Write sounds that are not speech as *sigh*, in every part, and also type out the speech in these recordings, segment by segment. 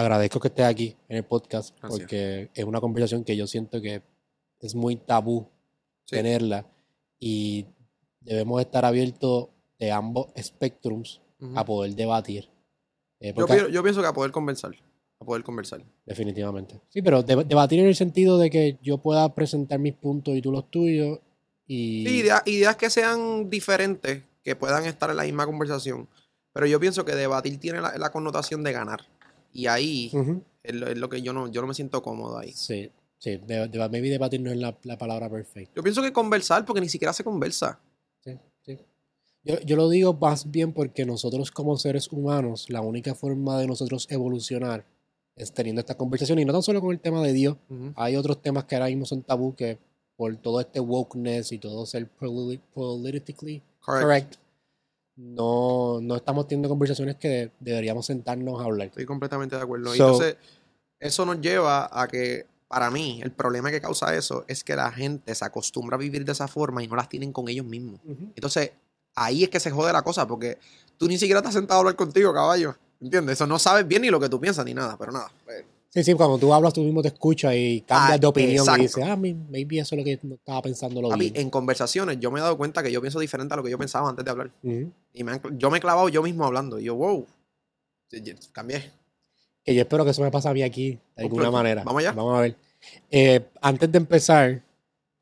agradezco que estés aquí en el podcast Gracias. porque es una conversación que yo siento que es muy tabú Sí. tenerla y debemos estar abiertos de ambos spectrums Ujú. a poder debatir. Eh, Yo, pienso que a poder conversar. A poder conversar. Definitivamente. Sí, pero de- debatir en el sentido de que yo pueda presentar mis puntos y tú los tuyos y... Sí, idea- ideas que sean diferentes, que puedan estar en la misma conversación. Pero yo pienso que debatir tiene la, la connotación de ganar. Y ahí es, lo, es lo que yo no, yo no me siento cómodo ahí. Sí, sí. De, de- maybe debatir no es la, la palabra perfecta. Yo pienso que conversar, porque ni siquiera se conversa. Sí, sí. Yo, yo lo digo más bien porque nosotros como seres humanos, la única forma de nosotros evolucionar es teniendo esta conversación y no tan solo con el tema de Dios. Hay otros temas que ahora mismo son tabú que por todo este wokeness y todo ser poli- politically Correct. correct, no, no estamos teniendo conversaciones que deberíamos sentarnos a hablar. Estoy completamente de acuerdo. So- entonces, eso nos lleva a que, para mí, el problema que causa eso es que la gente se acostumbra a vivir de esa forma y no las tienen con ellos mismos. Entonces, ahí es que se jode la cosa, porque tú ni siquiera has sentado a hablar contigo, caballo. ¿Entiendes? Eso no sabes bien ni lo que tú piensas ni nada, pero nada. pues, Sí, sí, cuando tú hablas tú mismo te escuchas y cambias Ah, de opinión exacto. y dices, ah, maybe eso es lo que estaba pensando lo papi, bien. en conversaciones yo me he dado cuenta que yo pienso diferente a lo que yo pensaba antes de hablar. Y me han- yo me he clavado yo mismo hablando. Y yo, wow, cambié. Que yo espero que eso me pase a mí aquí, de alguna manera. Vamos allá. Vamos a ver. Eh, antes de empezar,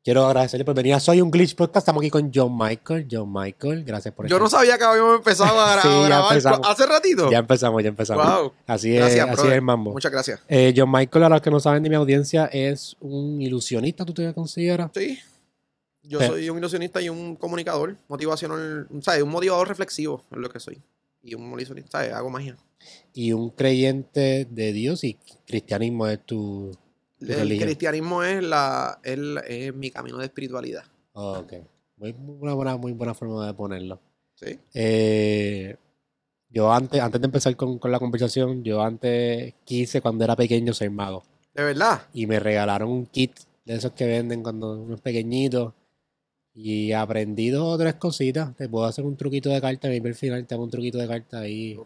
quiero agradecerle por venir a Soy un Glitch Podcast. Estamos aquí con John Michael. John Michael, gracias por Yo no sabía que habíamos empezado a, *laughs* gra- Sí, a ya grabar empezamos. hace ratito. Ya empezamos, ya empezamos. Wow. Así es, Gracias, así brother. es el mambo. Muchas gracias. Eh, John Michael, a los que no saben de mi audiencia, es un ilusionista, ¿tú te consideras? Sí. Yo soy un ilusionista y un comunicador motivacional, ¿sabes? Un motivador reflexivo es lo que soy. Y un ilusionista, ¿sabes? Hago magia. Y un creyente de Dios y cristianismo es tu... El cristianismo es, la, es, la- es mi camino de espiritualidad. Oh, ok. Muy, muy buena, muy buena forma de ponerlo. ¿Sí? Eh, yo antes, antes de empezar con, con la conversación, yo antes quise cuando era pequeño ser mago. De verdad. Y me regalaron un kit de esos que venden cuando uno es pequeñito. Y aprendí dos o tres cositas. Te puedo hacer un truquito de carta. Maybe al final te hago un truquito de carta ahí.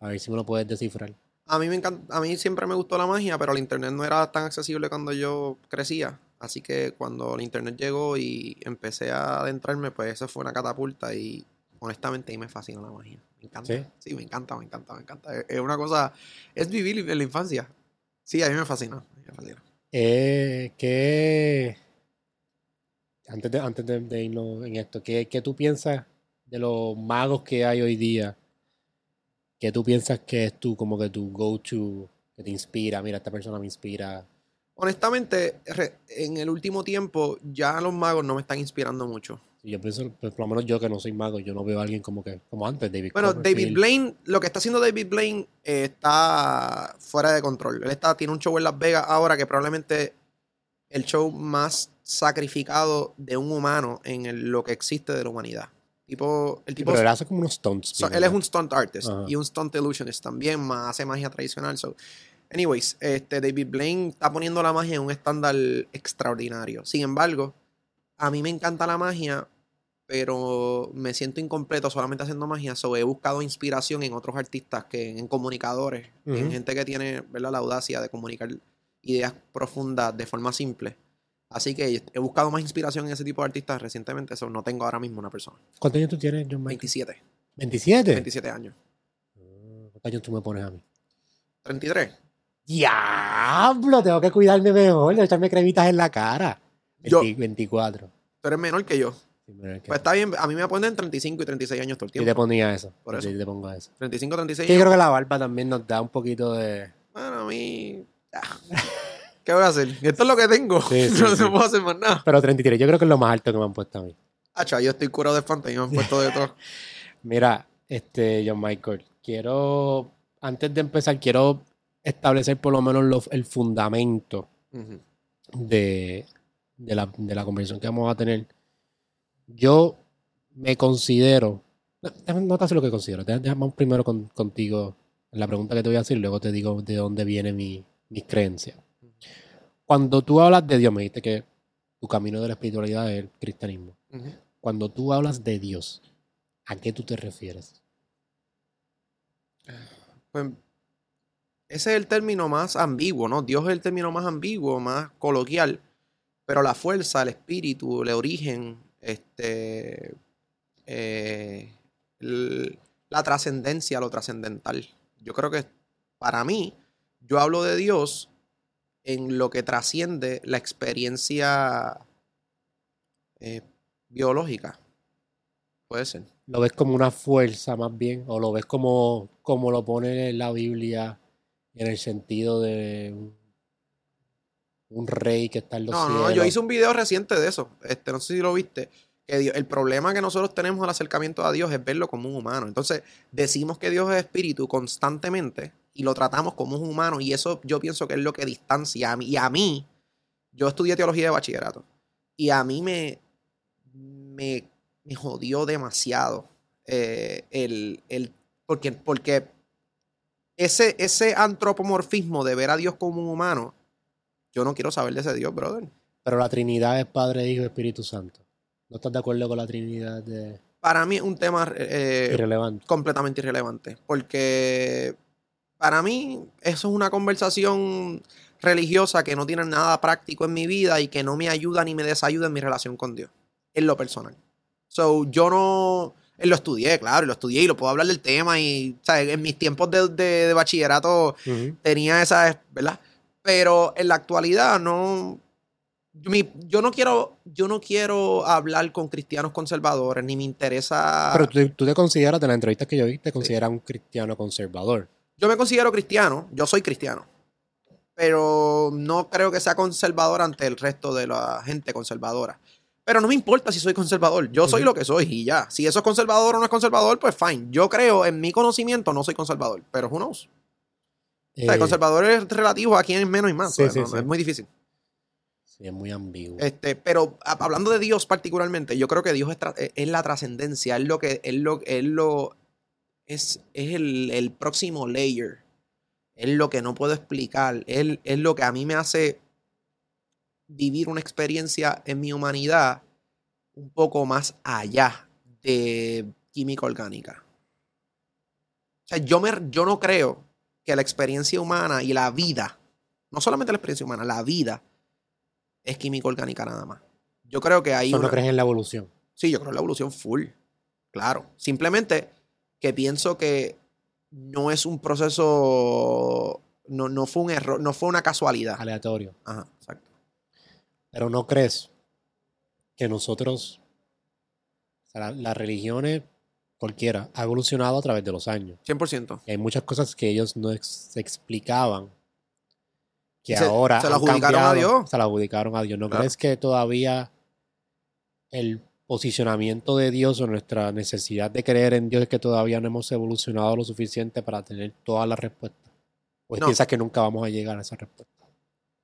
A ver si me lo puedes descifrar. A mí me encanta, a mí siempre me gustó la magia, pero el internet no era tan accesible cuando yo crecía. Así que cuando el internet llegó y empecé a adentrarme, pues eso fue una catapulta y honestamente ahí me fascina la magia. Me encanta. ¿Sí? Sí, me encanta, me encanta, me encanta. Es- Es una cosa, es vivir en la infancia. Sí, a mí me fascina. me fascina. Eh, ¿qué, antes de, antes de, de irnos en esto, ¿qué, qué tú piensas de los magos que hay hoy día? ¿Qué tú piensas que es tu, como que tu go-to, que te inspira? Mira, esta persona me inspira. Honestamente, en el último tiempo ya los magos no me están inspirando mucho. Yo pienso, pues, por lo menos yo que no soy mago, yo no veo a alguien como que, como antes, David Bueno, David. Blaine, lo que está haciendo David Blaine eh, está fuera de control. Él está, tiene un show en Las Vegas ahora que probablemente el show más sacrificado de un humano en el- lo que existe de la humanidad. Tipo, el Sí, tipo pero él hace como unos stunts. so- él es un stunt artist Ajá. y un stunt illusionist también, más hace magia tradicional. So, anyways, este David Blaine está poniendo la magia en un estándar extraordinario. Sin embargo, a mí me encanta la magia, pero me siento incompleto solamente haciendo magia. So, he buscado inspiración en otros artistas, que en comunicadores, en gente que tiene ¿verdad? la audacia de comunicar ideas profundas de forma simple. Así que he buscado más inspiración en ese tipo de artistas recientemente. Eso no tengo ahora mismo una persona. ¿Cuántos años tú tienes, John Michael? 27. ¿27? 27 años. Ah, ¿Cuántos años tú me pones a mí? 33. ¡Diablo! Tengo que cuidarme mejor, de echarme cremitas en la cara. Yo- 20 24. Tú eres menor que yo. Sí, que- Pues está bien, a mí me ponen 35 y 36 años todo el Yo te tiempo. ponía eso. Por eso. Yo te pongo eso. 35, 36 Sí, yo años. creo que la barba también nos da un poquito de. Bueno, a mí. *laughs* ah, ¿Qué voy a hacer? Esto es lo que tengo. Sí, *laughs* sí, no sí. puedo hacer más nada. Pero 33, yo creo que es lo más alto que me han puesto a mí. Hacha, yo estoy curado de y me han puesto de todo. *laughs* Mira, este, John Michael, quiero. Antes de empezar, quiero establecer por lo menos lo- el fundamento de, de la, de la conversación que vamos a tener. Yo me considero. No, no te hace lo que considero. Déjame primero con- contigo la pregunta que te voy a hacer, luego te digo de dónde viene mi, mis creencias. Cuando tú hablas de Dios, me dijiste que tu camino de la espiritualidad es el cristianismo. Cuando tú hablas de Dios, ¿a qué tú te refieres? Pues ese es el término más ambiguo, ¿no? Dios es el término más ambiguo, más coloquial, pero la fuerza, el espíritu, el origen, este, eh, el- la trascendencia, lo trascendental. Yo creo que para mí, yo hablo de Dios en lo que trasciende la experiencia eh, biológica. Puede ser. ¿Lo ves como una fuerza más bien? ¿O lo ves como, como lo pone en la Biblia en el sentido de un, un rey que está en los No, no, cielos? yo hice un video reciente de eso. Este, no sé si lo viste. Que Dios- el problema que nosotros tenemos al acercamiento a Dios es verlo como un humano. Entonces, decimos que Dios es espíritu constantemente y lo tratamos como un humano. Y eso yo pienso que es lo que distancia a mí. Y a mí, yo estudié teología de bachillerato. Y a mí me, me, me jodió demasiado eh, el, el- porque, porque ese, ese antropomorfismo de ver a Dios como un humano, yo no quiero saber de ese Dios, brother. Pero la Trinidad es Padre, Hijo y Espíritu Santo. ¿No estás de acuerdo con la Trinidad de Para mí es un tema eh, irrelevante? completamente irrelevante. Porque para mí eso es una conversación religiosa que no tiene nada práctico en mi vida y que no me ayuda ni me desayuda en mi relación con Dios. En lo personal. So, yo no. Lo estudié, claro, lo estudié y lo puedo hablar del tema. Y, ¿sabes? En mis tiempos de, de- de bachillerato tenía esa, ¿verdad? Pero en la actualidad no. mi- yo no quiero, yo no quiero hablar con cristianos conservadores, ni me interesa. Pero tú, tú te consideras, de la entrevista que yo vi, te consideras un cristiano conservador. Yo me considero cristiano, yo soy cristiano. Pero no creo que sea conservador ante el resto de la gente conservadora. Pero no me importa si soy conservador. Yo soy lo que soy y ya. Si eso es conservador o no es conservador, pues fine. Yo creo, en mi conocimiento, no soy conservador. Pero who knows? O sea, Eh, conservador es relativo a quién es menos y más. Sí, pues, sí, no- sí. Es muy difícil. sí, es muy ambiguo. Este, pero a- hablando de Dios particularmente, yo creo que Dios es, es- es la trascendencia, es lo que, es lo, es lo, es, es el, el próximo layer, es lo que no puedo explicar, es, es lo que a mí me hace vivir una experiencia en mi humanidad un poco más allá de química orgánica. O sea, yo, me, yo no creo que la experiencia humana y la vida, no solamente la experiencia humana, la vida es química orgánica nada más. Yo creo que hay ¿Tú no una... crees en la evolución? Sí, yo creo en la evolución full. Claro. Simplemente que pienso que no es un proceso. No, no fue un error, no fue una casualidad. Aleatorio. Ajá, exacto. Pero no crees que nosotros, o sea, la- las religiones, cualquiera, ha evolucionado a través de los años. 100%. Y hay muchas cosas que ellos no ex- explicaban que Se- ahora se la adjudicaron a Dios. Se la adjudicaron a Dios. ¿No Claro. crees que todavía el posicionamiento de Dios o nuestra necesidad de creer en Dios es que todavía no hemos evolucionado lo suficiente para tener todas las respuestas? ¿O No. piensas que nunca vamos a llegar a esa respuesta?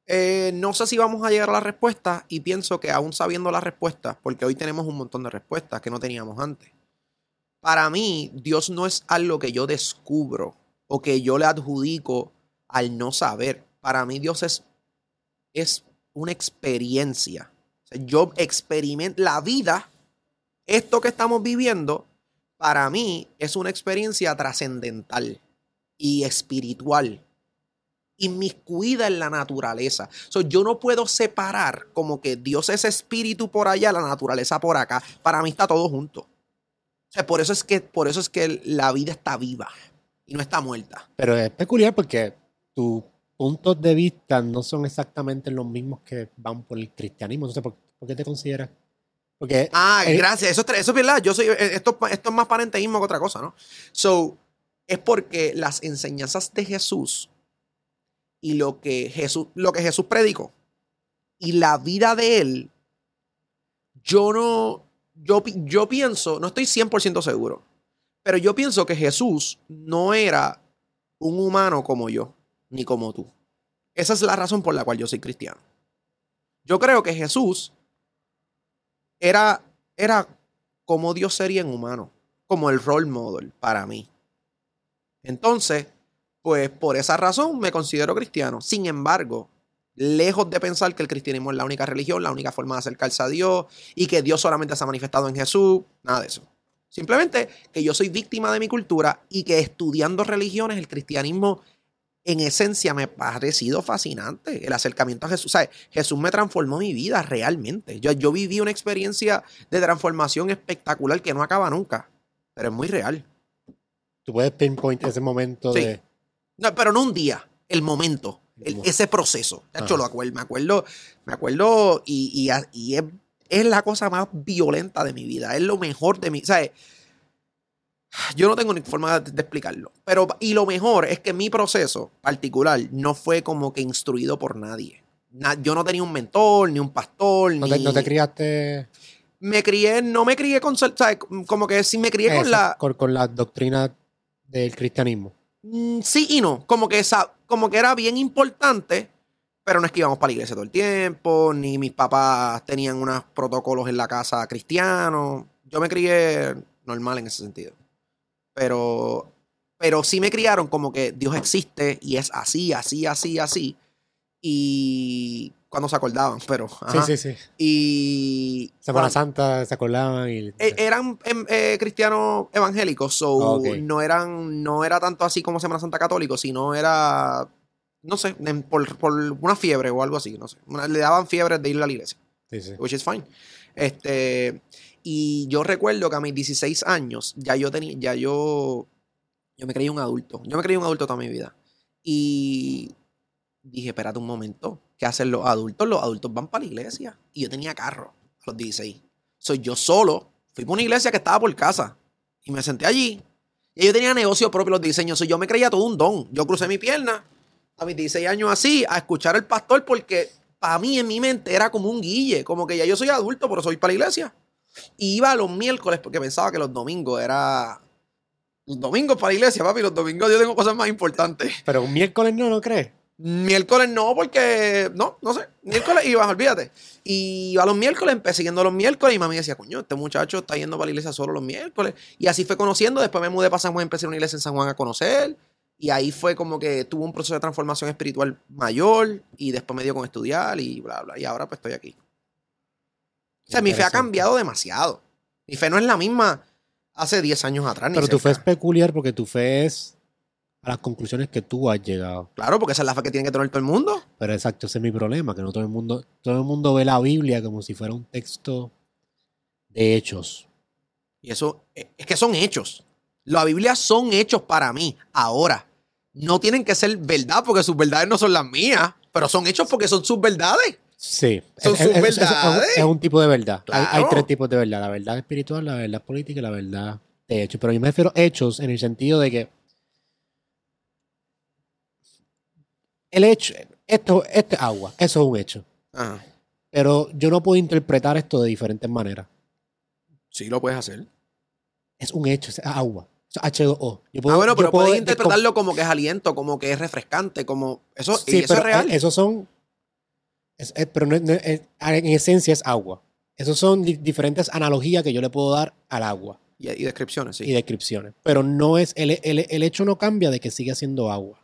Eh, no sé si vamos a llegar a la respuesta y pienso que aún sabiendo las respuestas, porque hoy tenemos un montón de respuestas que no teníamos antes. Para mí, Dios no es algo que yo descubro o que yo le adjudico al no saber. Para mí, Dios es, es una experiencia. Yo experimento la vida, esto que estamos viviendo, para mí es una experiencia trascendental y espiritual inmiscuida en la naturaleza. So, yo no puedo separar como que Dios es espíritu por allá, la naturaleza por acá. Para mí está todo junto. O sea, por eso es que, por eso es que la vida está viva y no está muerta. Pero es peculiar porque tus puntos de vista no son exactamente los mismos que van por el cristianismo. Sé por, por qué te consideras. Porque Ah, Eh, gracias. Eso, es- eso es verdad. Yo soy, eh, esto, esto es más parenteísmo que otra cosa, ¿no? So, es porque las enseñanzas de Jesús y lo que Jesús, lo que Jesús predicó y la vida de él, yo no, yo, yo pienso, no estoy 100% seguro, pero yo pienso que Jesús no era un humano como yo, ni como tú. Esa es la razón por la cual yo soy cristiano. Yo creo que Jesús era, era como Dios sería en humano, como el role model para mí. Entonces, pues por esa razón me considero cristiano. Sin embargo, lejos de pensar que el cristianismo es la única religión, la única forma de acercarse a Dios y que Dios solamente se ha manifestado en Jesús, nada de eso. Simplemente que yo soy víctima de mi cultura y que estudiando religiones, el cristianismo en esencia me ha parecido fascinante el acercamiento a Jesús. ¿Sabes? Jesús me transformó mi vida realmente. Yo, yo viví una experiencia de transformación espectacular que no acaba nunca, pero es muy real. Tú puedes pinpoint ese momento Sí. de... No, pero no un día, el momento, el- ese proceso. De hecho, Ajá. lo acuerdo, me acuerdo, me acuerdo y, y y es, es la cosa más violenta de mi vida. Es lo mejor de mi. ¿Sabes? Yo no tengo ni forma de, de explicarlo. Pero, y lo mejor es que mi proceso particular no fue como que instruido por nadie. Na- yo no tenía un mentor, ni un pastor, ¿No ni. te, no te criaste Me crié, no me crié con. ¿sabes? Como que sí me crié con la. con, con la doctrina del cristianismo? Mm, sí y no. Como que, esa, como que era bien importante, pero no es que íbamos para la iglesia todo el tiempo, ni mis papás tenían unos protocolos en la casa cristianos. Yo me crié normal en ese sentido. Pero, pero sí me criaron como que Dios existe y es así, así, así, así. Y cuando se acordaban, pero. ajá. Sí, sí, sí. Y. Semana Santa se acordaban y... eh, eran em, eh, cristianos evangélicos, so Ok. no eran, no era tanto así como Semana Santa católico, sino era, no sé, por, por una fiebre o algo así, no sé. Una- le daban fiebre de ir a la iglesia, sí, sí. which is fine. Este, y yo recuerdo que a mis 16 años ya yo tenía, ya yo, yo me creí un adulto. Yo me creí un adulto toda mi vida. Y dije, espérate un momento, ¿qué hacen los adultos? Los adultos van para la iglesia. Y yo tenía carro a los 16. Soy yo solo. Fui para una iglesia que estaba por casa. Y me senté allí. Y yo tenía negocio propio los diseños. Yo me creía todo un don. Yo crucé mi pierna a mis 16 años así, a escuchar al pastor, porque para mí en mi mente era como un guille. Como que ya yo soy adulto, pero soy para la iglesia. Y iba los miércoles porque pensaba que los domingos era. Los domingos para la iglesia, papi. Los domingos yo tengo cosas más importantes. Pero un miércoles no, ¿no crees? Miércoles no, porque no, no sé. Miércoles iba, olvídate. Y iba los miércoles, empecé yendo los miércoles y mami decía, coño, este muchacho está yendo para la iglesia solo los miércoles. Y así fue conociendo. Después me mudé para San Juan, empecé en una iglesia en San Juan a conocer. Y ahí fue como que tuvo un proceso de transformación espiritual mayor. Y después me dio con estudiar y bla, bla. Y ahora pues estoy aquí. O sea, mi fe ha cambiado demasiado. Mi fe no es la misma hace 10 años atrás. ni Pero tu fe es peculiar porque tu fe es a las conclusiones que tú has llegado. Claro, porque esa es la fe que tiene que tener todo el mundo. Pero exacto, ese es mi problema, que no todo el mundo, todo el mundo ve la Biblia como si fuera un texto de hechos. Y eso eh, es que son hechos. La Biblia son hechos para mí. Ahora, no tienen que ser verdad porque sus verdades no son las mías, pero son hechos porque son sus verdades. Sí, Son es, sus es- es- es- verdades. es un tipo de verdad. Hay- tres tipos de verdad, la verdad espiritual, la verdad política y la verdad de hechos. Pero yo me refiero a hechos en el sentido de que el hecho, esto, este agua, eso es un hecho. Ajá. Pero yo no puedo interpretar esto de diferentes maneras. Sí, lo puedes hacer. Es un hecho, es agua. Es H2O. Yo puedo- ah, bueno, yo pero puedo puedes interpretarlo como que es aliento, como que es refrescante, como eso, Sí, y eso pero es real. e- esos son. Es- es- pero no- no- es- en esencia es agua. Esos son di- diferentes analogías que yo le puedo dar al agua y, y descripciones, sí. y descripciones. Pero no es. El, el- el hecho no cambia de que sigue siendo agua.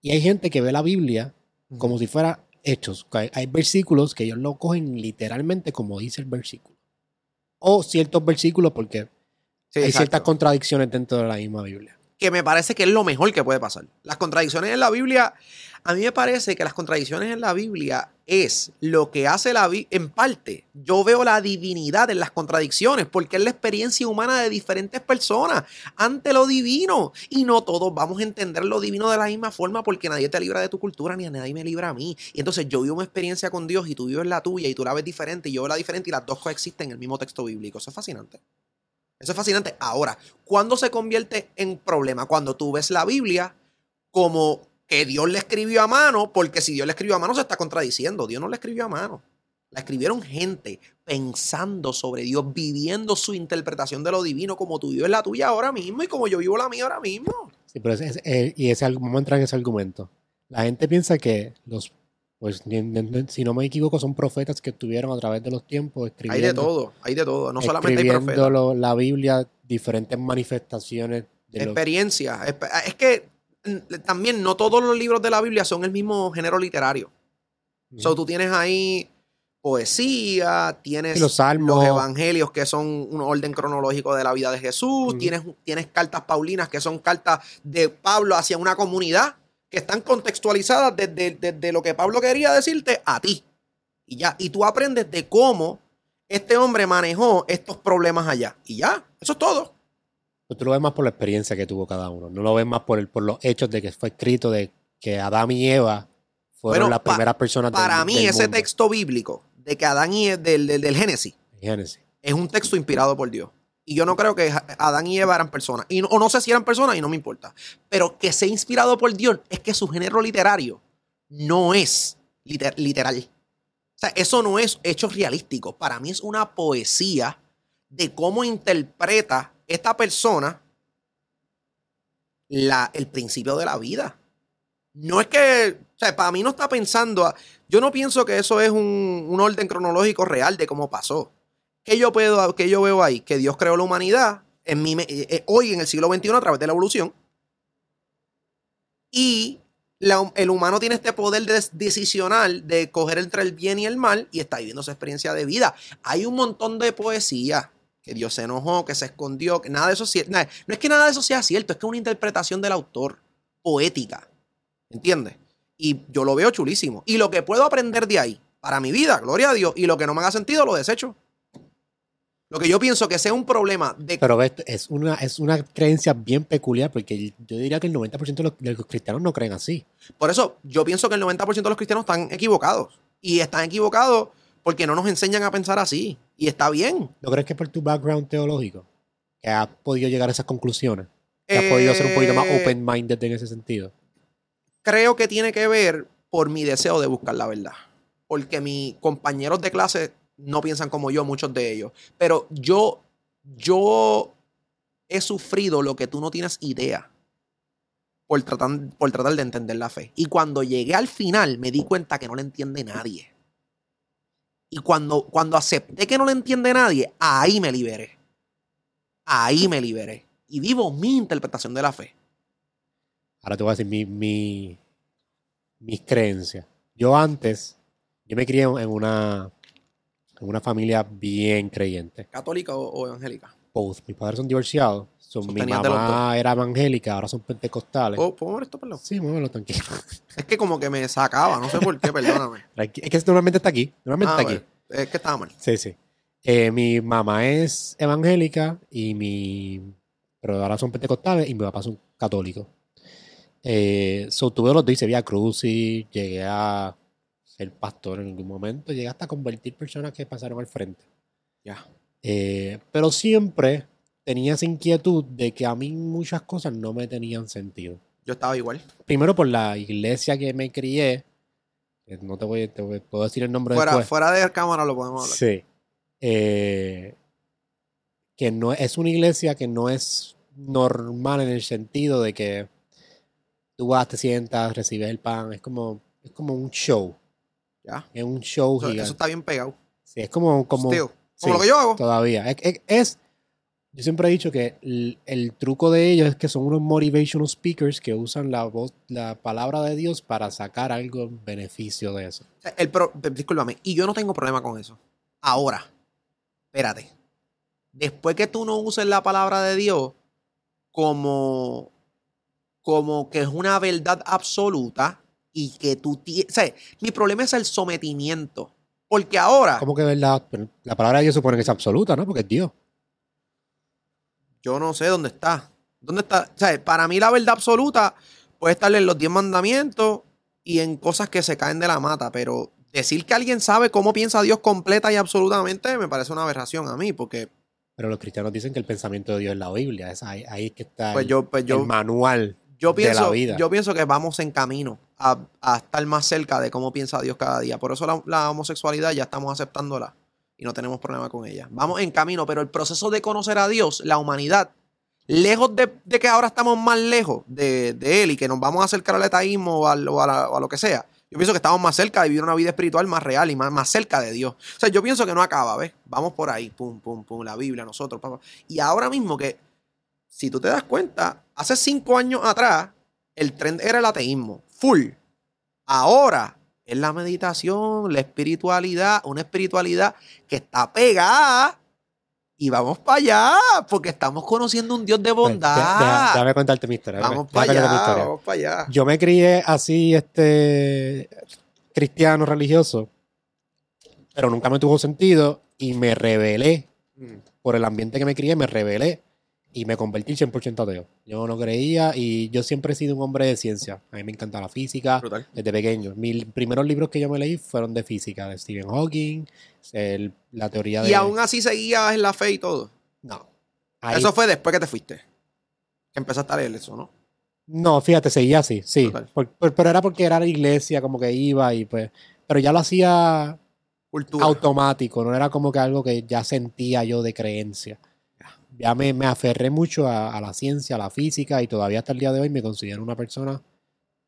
Y hay gente que ve la Biblia como si fuera hechos. Hay, hay versículos que ellos lo cogen literalmente como dice el versículo. O ciertos versículos porque Sí, hay exacto. ciertas contradicciones dentro de la misma Biblia. que me parece que es lo mejor que puede pasar. Las contradicciones en la Biblia, a mí me parece que las contradicciones en la Biblia es lo que hace la Biblia, en parte, yo veo la divinidad en las contradicciones, porque es la experiencia humana de diferentes personas ante lo divino. Y no todos vamos a entender lo divino de la misma forma, porque nadie te libra de tu cultura, ni nadie me libra a mí. Y entonces yo vivo una experiencia con Dios y tú vives la tuya y tú la ves diferente y yo veo la diferente y las dos coexisten en el mismo texto bíblico. Eso es fascinante. Eso es fascinante. Ahora, ¿cuándo se convierte en problema? Cuando tú ves la Biblia como que Dios le escribió a mano, porque si Dios le escribió a mano se está contradiciendo. Dios no le escribió a mano. La escribieron gente pensando sobre Dios, viviendo su interpretación de lo divino, como tú vives la tuya ahora mismo y como yo vivo la mía ahora mismo. Sí, pero ese- ese- y ese, argu- vamos a entrar en ese argumento. La gente piensa que los, pues si no me equivoco, son profetas que estuvieron a través de los tiempos Hay escribiendo, de todo, hay de todo. No solamente hay profetas. la Biblia, diferentes manifestaciones de Experiencia. Es que también no todos los libros de la Biblia son el mismo género literario. So, tú tienes ahí poesía, tienes los salmos. los evangelios, que son un orden cronológico de la vida de Jesús, tienes, tienes cartas paulinas, que son cartas de Pablo hacia una comunidad, que están contextualizadas desde, desde lo que Pablo quería decirte a ti. Y ya, y tú aprendes de cómo este hombre manejó estos problemas allá. Y ya, eso es todo. Tú lo ves más por la experiencia que tuvo cada uno. No lo ves más por, el, por los hechos de que fue escrito de que Adán y Eva fueron Bueno, las pa- primeras personas del- Para mí, del ese mundo. texto bíblico de que Adán y Eva, del, del, del Génesis, Génesis. es un texto inspirado por Dios. Y yo no creo que Adán y Eva eran personas. Y no, o no sé si eran personas y no me importa. Pero que sea inspirado por Dios es que su género literario no es liter- literal. O sea, eso no es hechos realísticos. Para mí es una poesía de cómo interpreta esta persona la, el principio de la vida. No es que, o sea, para mí no está pensando, yo no pienso que eso es un, un orden cronológico real de cómo pasó. ¿Qué yo, puedo, qué yo veo ahí? Que Dios creó la humanidad en eh, eh, hoy en el siglo XXI a través de la evolución. Y el humano tiene este poder des- decisional de coger entre el bien y el mal y está viviendo su experiencia de vida. Hay un montón de poesía que Dios se enojó, que se escondió, que nada de eso nada- No es que nada de eso sea cierto, es que es una interpretación del autor poética. ¿Entiendes? Y yo lo veo chulísimo. Y lo que puedo aprender de ahí, para mi vida, gloria a Dios, y lo que no me haga sentido, lo desecho. Lo que yo pienso que sea un problema de... Pero ves, es una, es una creencia bien peculiar porque yo diría que el 90% de los, de los cristianos no creen así. Por eso yo pienso que el 90% de los cristianos están equivocados. Y están equivocados porque no nos enseñan a pensar así. Y está bien. ¿No crees que por tu background teológico que has podido llegar a esas conclusiones? Que has podido ser un poquito más Eh, open-minded en ese sentido. creo que tiene que ver por mi deseo de buscar la verdad. Porque mis compañeros de clase no piensan como yo, muchos de ellos. Pero yo, yo he sufrido lo que tú no tienes idea por tratar, por tratar de entender la fe. Y cuando llegué al final me di cuenta que no le entiende nadie. Y cuando, cuando acepté que no le entiende nadie, ahí me liberé. Ahí me liberé. Y vivo mi interpretación de la fe. Ahora te voy a decir mi, mi- mis creencias. Yo antes, yo me crié en una, en una familia bien creyente. ¿Católica o, o evangélica? Both. Mis padres son divorciados. Mi mamá era evangélica, ahora son pentecostales. Oh, ¿Puedo mover esto, perdón? Sí, muévelo tranquilo. Es que como que me sacaba, no sé por qué, perdóname. *laughs* Es que normalmente está aquí. Normalmente Ah, está aquí. bueno, es que estaba mal. Sí, sí. Eh, mi mamá es evangélica y mi. Pero ahora son pentecostales y mi papá son católicos. Eh, so, tuve los dos, hice vía cruz y llegué a ser pastor en algún momento. Llegué hasta a convertir personas que pasaron al frente. Ya. Eh, pero siempre tenía esa inquietud de que a mí muchas cosas no me tenían sentido. Yo estaba igual. Primero por la iglesia que me crié. No te voy, te voy- puedo decir el nombre Fuera, después. fuera de cámara lo podemos hablar. Sí. Eh, que no es una iglesia que no es normal en el sentido de que tú vas, te sientas, recibes el pan. Es como, es como un show. Ya. Es un show Eso, gigante. eso está bien pegado. Sí, es como, como sí, Como lo que yo hago. todavía. Es- yo siempre he dicho que el, el truco de ellos es que son unos motivational speakers que usan la voz, la palabra de Dios para sacar algo en beneficio de eso. El pro- discúlpame. Y yo no tengo problema con eso. Ahora, espérate. Después que tú no uses la palabra de Dios como, como que es una verdad absoluta y que tú tienes... O sea, mi problema es el sometimiento. Porque ahora... Como que verdad, la palabra de Dios supone que es absoluta, ¿no? Porque es Dios. Yo no sé dónde está. ¿Dónde está? O sea, para mí la verdad absoluta puede estar en los diez mandamientos y en cosas que se caen de la mata, pero decir que alguien sabe cómo piensa Dios completa y absolutamente me parece una aberración a mí, porque Pero los cristianos dicen que el pensamiento de Dios es la Biblia. Es ahí, ahí es que está pues el, yo, pues yo, el manual. yo de la pienso, vida. yo pienso que vamos en camino a, a estar más cerca de cómo piensa Dios cada día. Por eso la, la homosexualidad ya estamos aceptándola y no tenemos problema con ella. Vamos en camino, pero el proceso de conocer a Dios, la humanidad, lejos de, que ahora estamos más lejos de, de Él y que nos vamos a acercar al etaísmo o, a, o a lo que sea, yo pienso que estamos más cerca de vivir una vida espiritual más real y más, más cerca de Dios. O sea, yo pienso que no acaba, ¿ves? Vamos por ahí, pum, pum, pum, la Biblia, nosotros, papá. Y ahora mismo que, si tú te das cuenta, hace cinco años atrás, el trend era el ateísmo, full. Ahora es la meditación, la espiritualidad, una espiritualidad que está pegada Y vamos para allá, porque estamos conociendo un Dios de Pues, bondad. deja- deja- déjame contarte mi vamos para allá, historia. vamos para allá. Yo me crié así, este, cristiano, religioso, pero nunca me tuvo sentido y me rebelé Mm. por el ambiente que me crié, me rebelé y me convertí 100% ateo. Yo no creía y yo siempre he sido un hombre de ciencia. A mí me encanta la física Brutal. desde pequeño. Mis primeros libros que yo me leí fueron de física, de Stephen Hawking, el- la teoría de... Y aún así seguías en la fe y todo. No. Ahí- Eso fue después que te fuiste. Que empezaste a leer eso, ¿no? No, fíjate, seguía así, sí. Total. Por- por- pero era porque era la iglesia, como que iba y pues... Pero ya lo hacía Cultura. automático, no era como que algo que ya sentía yo de creencia. Ya me, me aferré mucho a, a la ciencia, a la física y todavía hasta el día de hoy me considero una persona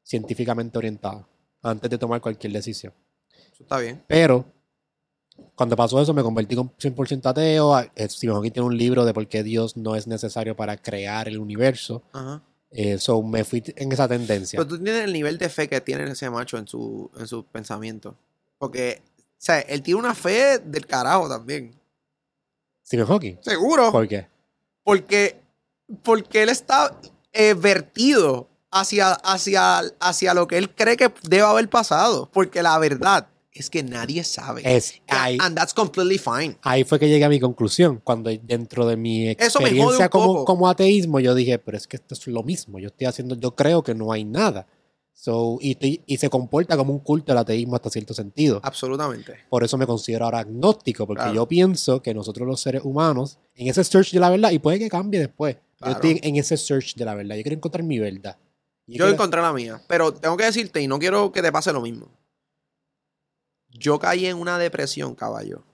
científicamente orientada antes de tomar cualquier decisión. Eso está bien. Pero cuando pasó eso me convertí con 100% ateo. Eh, Stephen Hawking tiene un libro de por qué Dios no es necesario para crear el universo. Ajá. Eh, so me fui en esa tendencia. Pero tú tienes el nivel de fe que tiene ese macho en su, en su pensamiento. Porque, o sea, él tiene una fe del carajo también. Stephen Hawking. Seguro. ¿Por qué? Porque, porque él está eh, vertido hacia, hacia, hacia lo que él cree que debe haber pasado. Porque la verdad es que nadie sabe. Es ahí, And that's completely fine. ahí fue que llegué a mi conclusión. Cuando dentro de mi experiencia como, como ateísmo, yo dije, pero es que esto es lo mismo. Yo estoy haciendo, yo creo que no hay nada. So, y, y se comporta como un culto el ateísmo hasta cierto sentido. Absolutamente. Por eso me considero ahora agnóstico, porque Claro. yo pienso que nosotros los seres humanos, en ese search de la verdad, y puede que cambie después, Claro. yo estoy en ese search de la verdad, yo quiero encontrar mi verdad. Y Yo quiero- encontré la mía. Pero tengo que decirte, y no quiero que te pase lo mismo. Yo caí en una depresión, caballo.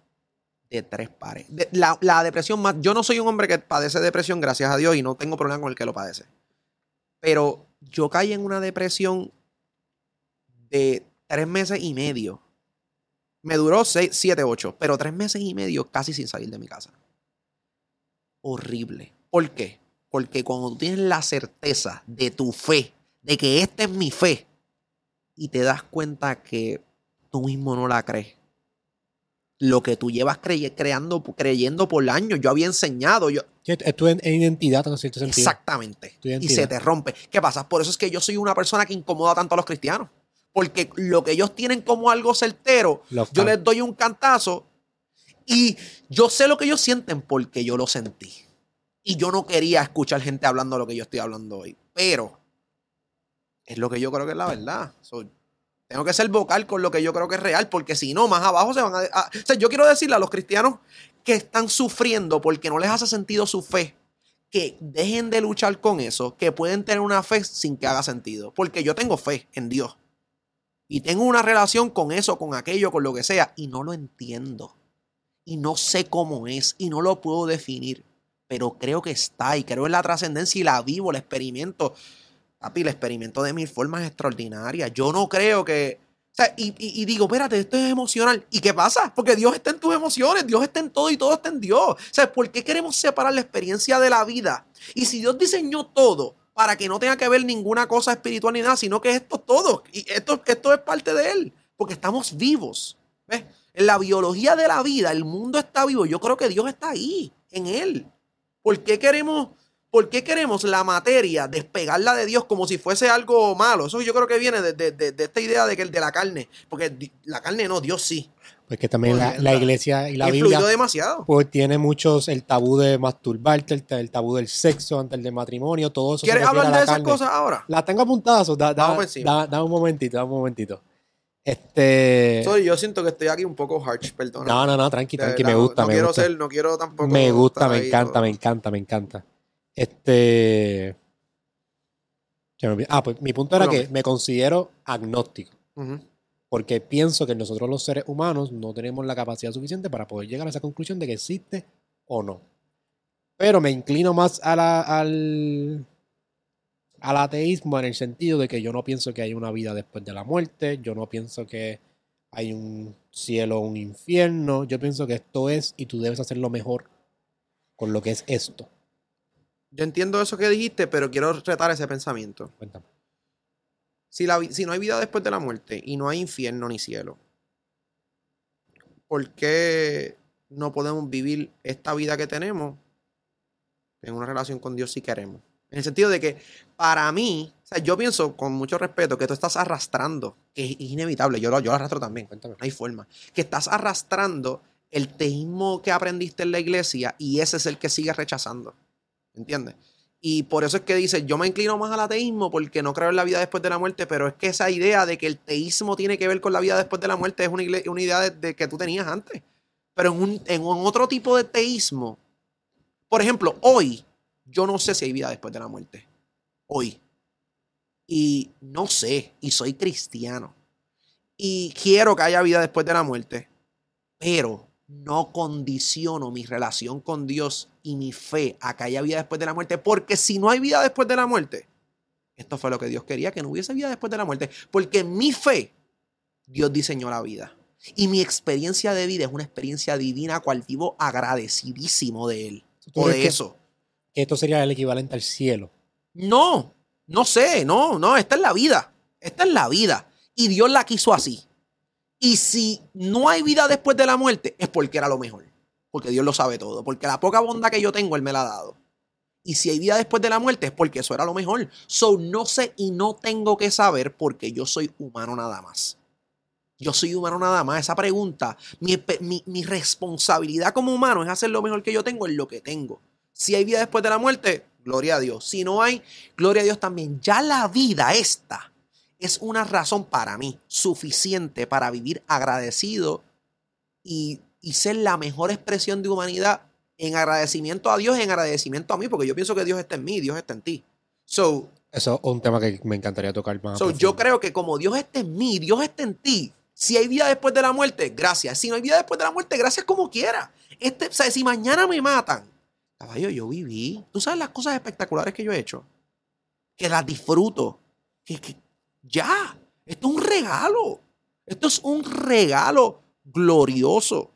De tres pares. De- la, la depresión más. Yo no soy un hombre que padece depresión, gracias a Dios, y no tengo problema con el que lo padece. Pero yo caí en una depresión de tres meses y medio. Me duró seis, siete, ocho, pero tres meses y medio casi sin salir de mi casa. Horrible. ¿Por qué? Porque cuando tú tienes la certeza de tu fe, de que esta es mi fe, y te das cuenta que tú mismo no la crees. Lo que tú llevas crey- creando, creyendo por años, yo había enseñado, yo, Sí, es tu identidad en cierto sentido. Exactamente. Y se te rompe. ¿Qué pasa? Por eso es que yo soy una persona que incomoda tanto a los cristianos. Porque lo que ellos tienen como algo certero, Los yo les doy un cantazo y yo sé lo que ellos sienten porque yo lo sentí. Y yo no quería escuchar gente hablando lo que yo estoy hablando hoy. Pero es lo que yo creo que es la verdad. So, tengo que ser vocal con lo que yo creo que es real, porque si no, más abajo se van a, O sea, yo quiero decirle a los cristianos que están sufriendo porque no les hace sentido su fe, que dejen de luchar con eso, que pueden tener una fe sin que haga sentido. Porque yo tengo fe en Dios. Y tengo una relación con eso, con aquello, con lo que sea, y no lo entiendo. Y no sé cómo es, y no lo puedo definir. Pero creo que está, y creo en la trascendencia, y la vivo, la experimento. Papi, la experimento de mil formas extraordinarias. Yo no creo que. O sea, y, digo, espérate, esto es emocional. ¿Y qué pasa? Porque Dios está en tus emociones, Dios está en todo y todo está en Dios. O sea, ¿por qué queremos separar la experiencia de la vida? Y si Dios diseñó todo para que no tenga que ver ninguna cosa espiritual ni nada, sino que esto todo, y esto, esto es parte de Él, porque estamos vivos. ¿Ves? En la biología de la vida, el mundo está vivo. Yo creo que Dios está ahí, en Él. ¿Por qué queremos, por qué queremos la materia despegarla de Dios como si fuese algo malo? Eso yo creo que viene de, de- de- de esta idea de que el de la carne. Porque la carne no, Dios sí. Porque también la, Joder, la iglesia y la Influyó Biblia demasiado. pues, tiene muchos, el tabú de masturbarte, el, el tabú del sexo antes del matrimonio, todo eso. ¿Quieres hablar de esas carne. cosas ahora? La tengo apuntadas, da, da- da- dame un momentito, dame un momentito. Este. Sorry, yo siento que estoy aquí un poco harsh, perdona. no, no, no, tranqui, De tranqui, me gusta, No me quiero gusta. ser, no quiero tampoco. me gusta, me encanta, me encanta, me encanta. Este. Ah, pues mi punto era que me considero agnóstico. Porque pienso que nosotros los seres humanos no tenemos la capacidad suficiente para poder llegar a esa conclusión de que existe o no. Pero me inclino más a la- al, al ateísmo en el sentido de que yo no pienso que hay una vida después de la muerte, yo no pienso que hay un cielo o un infierno, yo pienso que esto es y tú debes hacer lo mejor con lo que es esto. Yo entiendo eso que dijiste, pero quiero retar ese pensamiento. Cuéntame. Si, la, vi- si no hay vida después de la muerte y no hay infierno ni cielo, ¿por qué no podemos vivir esta vida que tenemos en una relación con Dios si queremos. En el sentido de que para mí, o sea, yo pienso con mucho respeto que tú estás arrastrando, que es inevitable, yo lo, yo lo arrastro también, cuéntame, no hay forma, que estás arrastrando el teísmo que aprendiste en la iglesia y ese es el que sigues rechazando. ¿Entiendes? Y por eso es que dice, yo me inclino más al ateísmo porque no creo en la vida después de la muerte, pero es que esa idea de que el teísmo tiene que ver con la vida después de la muerte es una, una idea de, que tú tenías antes. Pero en, un, en otro tipo de teísmo, por ejemplo, hoy yo no sé si hay vida después de la muerte. Hoy. Y no sé, y soy cristiano. Y quiero que haya vida después de la muerte. Pero no condiciono mi relación con Dios y mi fe a que haya vida después de la muerte, porque si no hay vida después de la muerte, esto fue lo que Dios quería, que no hubiese vida después de la muerte, porque mi fe, Dios diseñó la vida. Y mi experiencia de vida es una experiencia divina, cual vivo agradecidísimo de Él. O de eso. esto sería el equivalente al cielo. No, no sé, no, no, esta es la vida. Esta es la vida. Y Dios la quiso así. Y si no hay vida después de la muerte, es porque era lo mejor. Porque Dios lo sabe todo. Porque la poca bondad que yo tengo, Él me la ha dado. Y si hay vida después de la muerte, es porque eso era lo mejor. So, no sé y no tengo que saber porque yo soy humano nada más. Yo soy humano nada más. Esa pregunta, mi, responsabilidad como humano es hacer lo mejor que yo tengo en lo que tengo. Si hay vida después de la muerte, gloria a Dios. Si no hay, gloria a Dios también. Ya la vida esta es una razón para mí suficiente para vivir agradecido y, ser la mejor expresión de humanidad en agradecimiento a Dios, en agradecimiento a mí, porque yo pienso que Dios está en mí, Dios está en ti. So, Eso es un tema que me encantaría tocar más. So, yo creo que como Dios está en mí, Dios está en ti. Si hay vida después de la muerte, gracias. Si no hay vida después de la muerte, gracias como quiera. Este, o sea, si mañana me matan, caballo, yo viví. Tú sabes las cosas espectaculares que yo he hecho. Que las disfruto. Que, que, ya, esto es un regalo. Esto es un regalo glorioso.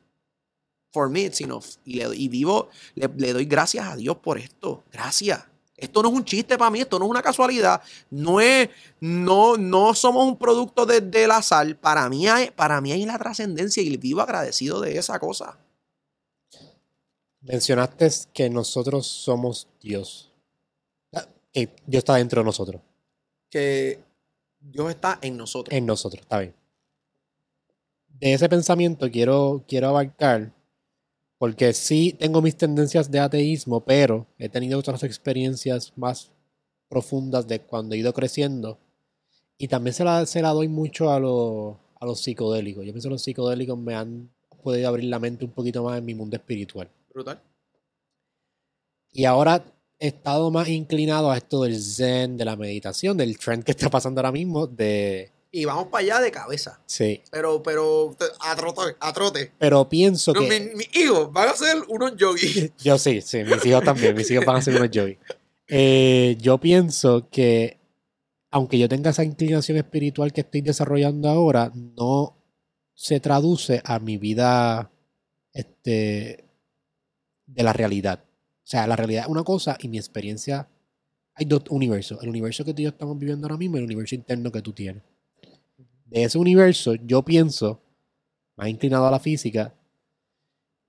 For me, it's enough. Y, le, y vivo, le, doy gracias a Dios por esto. Gracias. Esto no es un chiste para mí, esto no es una casualidad. No es, no, no somos un producto de, del azar. Para mí, hay, para mí hay la trascendencia y vivo agradecido de esa cosa. Mencionaste que nosotros somos Dios. Ah, que Dios está dentro de nosotros. Que Dios está en nosotros. En nosotros, está bien. De ese pensamiento quiero, quiero abarcar, porque sí tengo mis tendencias de ateísmo, pero he tenido otras experiencias más profundas de cuando he ido creciendo. Y también se la, se la doy mucho a, lo, a los psicodélicos. Yo pienso que los psicodélicos me han podido abrir la mente un poquito más en mi mundo espiritual. Brutal. Y ahora estado más inclinado a esto del zen, de la meditación, del trend que está pasando ahora mismo, de... Y vamos para allá de cabeza. Sí. Pero, pero, a trote. A trote. Pero pienso que... Mis hijos van a ser unos yogis. *laughs* Yo sí, sí, mis hijos también. Mis hijos van a ser unos yogis. Eh, yo pienso que, aunque yo tenga esa inclinación espiritual que estoy desarrollando ahora, no se traduce a mi vida este, de la realidad. O sea, la realidad es una cosa y mi experiencia. Hay dos universos. El universo que tú y yo estamos viviendo ahora mismo y el universo interno que tú tienes. De ese universo, yo pienso, más inclinado a la física,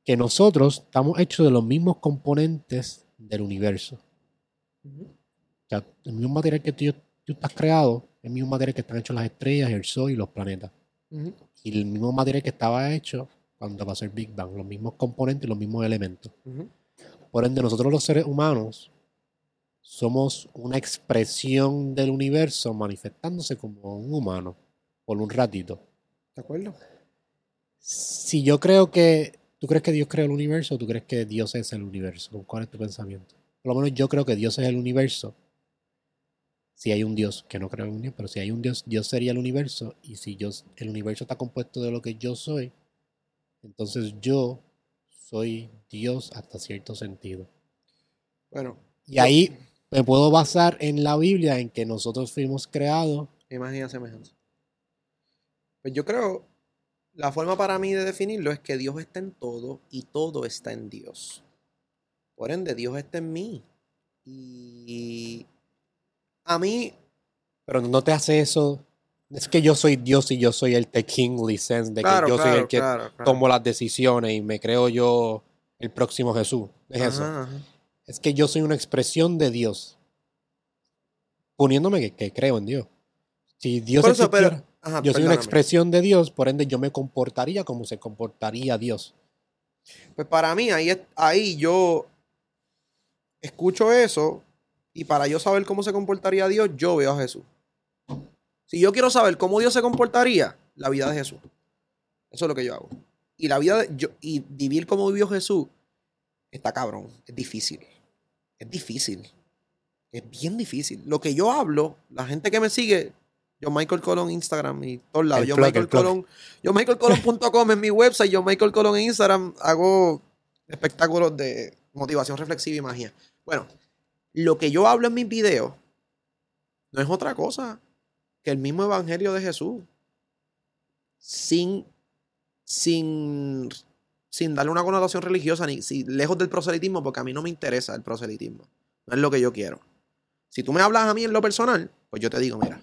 que nosotros estamos hechos de los mismos componentes del universo. O sea, el mismo material que tú, tú estás creado, el mismo material que están hechos las estrellas, el sol y los planetas. Y el mismo material que estaba hecho cuando pasó el Big Bang, los mismos componentes, los mismos elementos. Por ende, nosotros los seres humanos somos una expresión del universo manifestándose como un humano por un ratito. ¿De acuerdo? Si yo creo que. ¿Tú crees que Dios creó el universo o tú crees que Dios es el universo? ¿Cuál es tu pensamiento? Por lo menos yo creo que Dios es el universo. Si hay un Dios, que no creo en un Dios, pero si hay un Dios, Dios sería el universo. Y si yo, el universo está compuesto de lo que yo soy, entonces yo soy Dios hasta cierto sentido. Bueno. Y ahí me puedo basar en la Biblia, en que nosotros fuimos creados. Imagina semejanza. Pues yo creo, la forma para mí de definirlo es que Dios está en todo y todo está en Dios. Por ende, Dios está en mí. Y a mí... Pero no te hace eso es que yo soy Dios y yo soy el the kingly sense de que Claro, yo soy el que claro, tomo las decisiones y me creo yo el próximo Jesús. Es eso. Ajá. Es que yo soy una expresión de Dios. Poniéndome que, que creo en Dios. Si Dios eso, pero- existiera, ajá, yo soy una expresión de Dios, por ende yo me comportaría como se comportaría Dios. Pues para mí, ahí, ahí yo escucho eso y para yo saber cómo se comportaría Dios, yo veo a Jesús. Si yo quiero saber cómo Dios se comportaría, la vida de Jesús. Eso es lo que yo hago. Y la vida de, yo, y vivir como vivió Jesús está cabrón. Es difícil. Es difícil. Es bien difícil. Lo que yo hablo, la gente que me sigue, yo Michael Colon Instagram y todos lados. El Yo plug, Michael. Colon, yo michaelcolon.com es mi website, yo Michael Colon en Instagram hago espectáculos de motivación reflexiva y magia. Bueno, lo que yo hablo en mis videos no es otra cosa que el mismo evangelio de Jesús. Sin, sin, sin darle una connotación religiosa, ni si- lejos del proselitismo, porque a mí no me interesa el proselitismo. No es lo que yo quiero. Si tú me hablas a mí en lo personal, pues yo te digo, mira,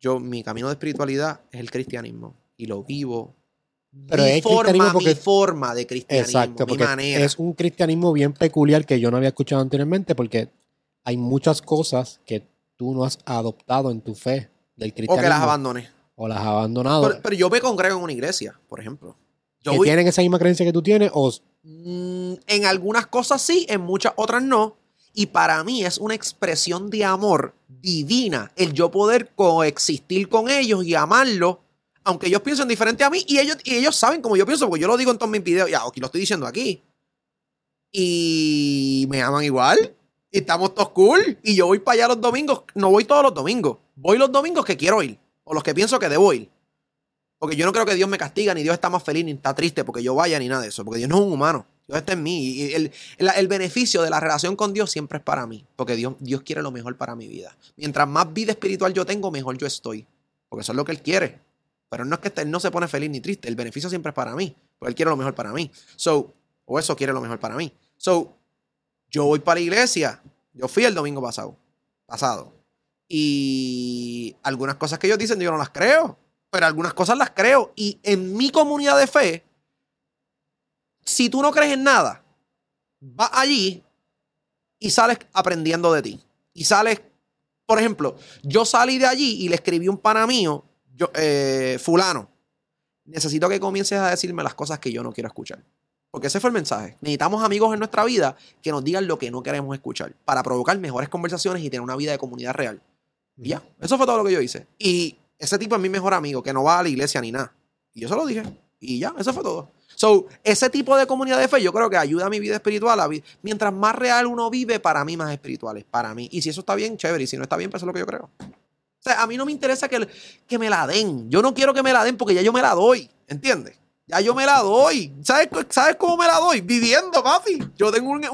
yo, mi camino de espiritualidad es el cristianismo y lo vivo. Pero mi es forma, porque- mi forma de cristianismo, Exacto, mi porque manera. es un cristianismo bien peculiar que yo no había escuchado anteriormente porque hay muchas cosas que tú no has adoptado en tu fe del o cristianismo que las abandoné. o las abandonado. Pero, pero yo me congrego en una iglesia, por ejemplo. Yo que voy- tienen esa misma creencia que tú tienes o Mm, en algunas cosas sí, en muchas otras no. Y para mí es una expresión de amor divina el yo poder coexistir con ellos y amarlos, aunque ellos piensen diferente a mí y ellos, y ellos saben como yo pienso, porque yo lo digo en todos mis videos, y aquí lo estoy diciendo aquí. Y me aman igual. Y estamos todos cool. Y yo voy para allá los domingos. No voy todos los domingos. Voy los domingos que quiero ir. O los que pienso que debo ir. Porque yo no creo que Dios me castiga, ni Dios está más feliz, ni está triste porque yo vaya, ni nada de eso. Porque Dios no es un humano. Dios está en mí. Y el, el- el beneficio de la relación con Dios siempre es para mí. Porque Dios, Dios quiere lo mejor para mi vida. Mientras más vida espiritual yo tengo, mejor yo estoy. Porque eso es lo que Él quiere. Pero no es que Él no se pone feliz ni triste. El beneficio siempre es para mí. Porque Él quiere lo mejor para mí. So, o eso quiere lo mejor para mí. So, yo voy para la iglesia. Yo fui el domingo pasado. Pasado. Y algunas cosas que ellos dicen yo no las creo. Pero algunas cosas las creo. Y en mi comunidad de fe, si tú no crees en nada, vas allí y sales aprendiendo de ti. Y sales, por ejemplo, yo salí de allí y le escribí un pana mío, yo, eh, fulano, necesito que comiences a decirme las cosas que yo no quiero escuchar. Porque ese fue el mensaje. Necesitamos amigos en nuestra vida que nos digan lo que no queremos escuchar para provocar mejores conversaciones y tener una vida de comunidad real. Y ya, eso fue todo lo que yo hice. Y ese tipo es mi mejor amigo, que no va a la iglesia ni nada. Y yo se lo dije. Y ya, eso fue todo. So, ese tipo de comunidad de fe yo creo que ayuda a mi vida espiritual. a vi- Mientras más real uno vive, para mí más espiritual es para mí. Y si eso está bien, chévere. Y si no está bien, pues eso es lo que yo creo. O sea, a mí no me interesa que, que me la den. Yo no quiero que me la den porque ya yo me la doy. ¿Entiendes? Ya yo me la doy. ¿Sabes, ¿Sabes cómo me la doy? Viviendo, papi. Yo tengo un-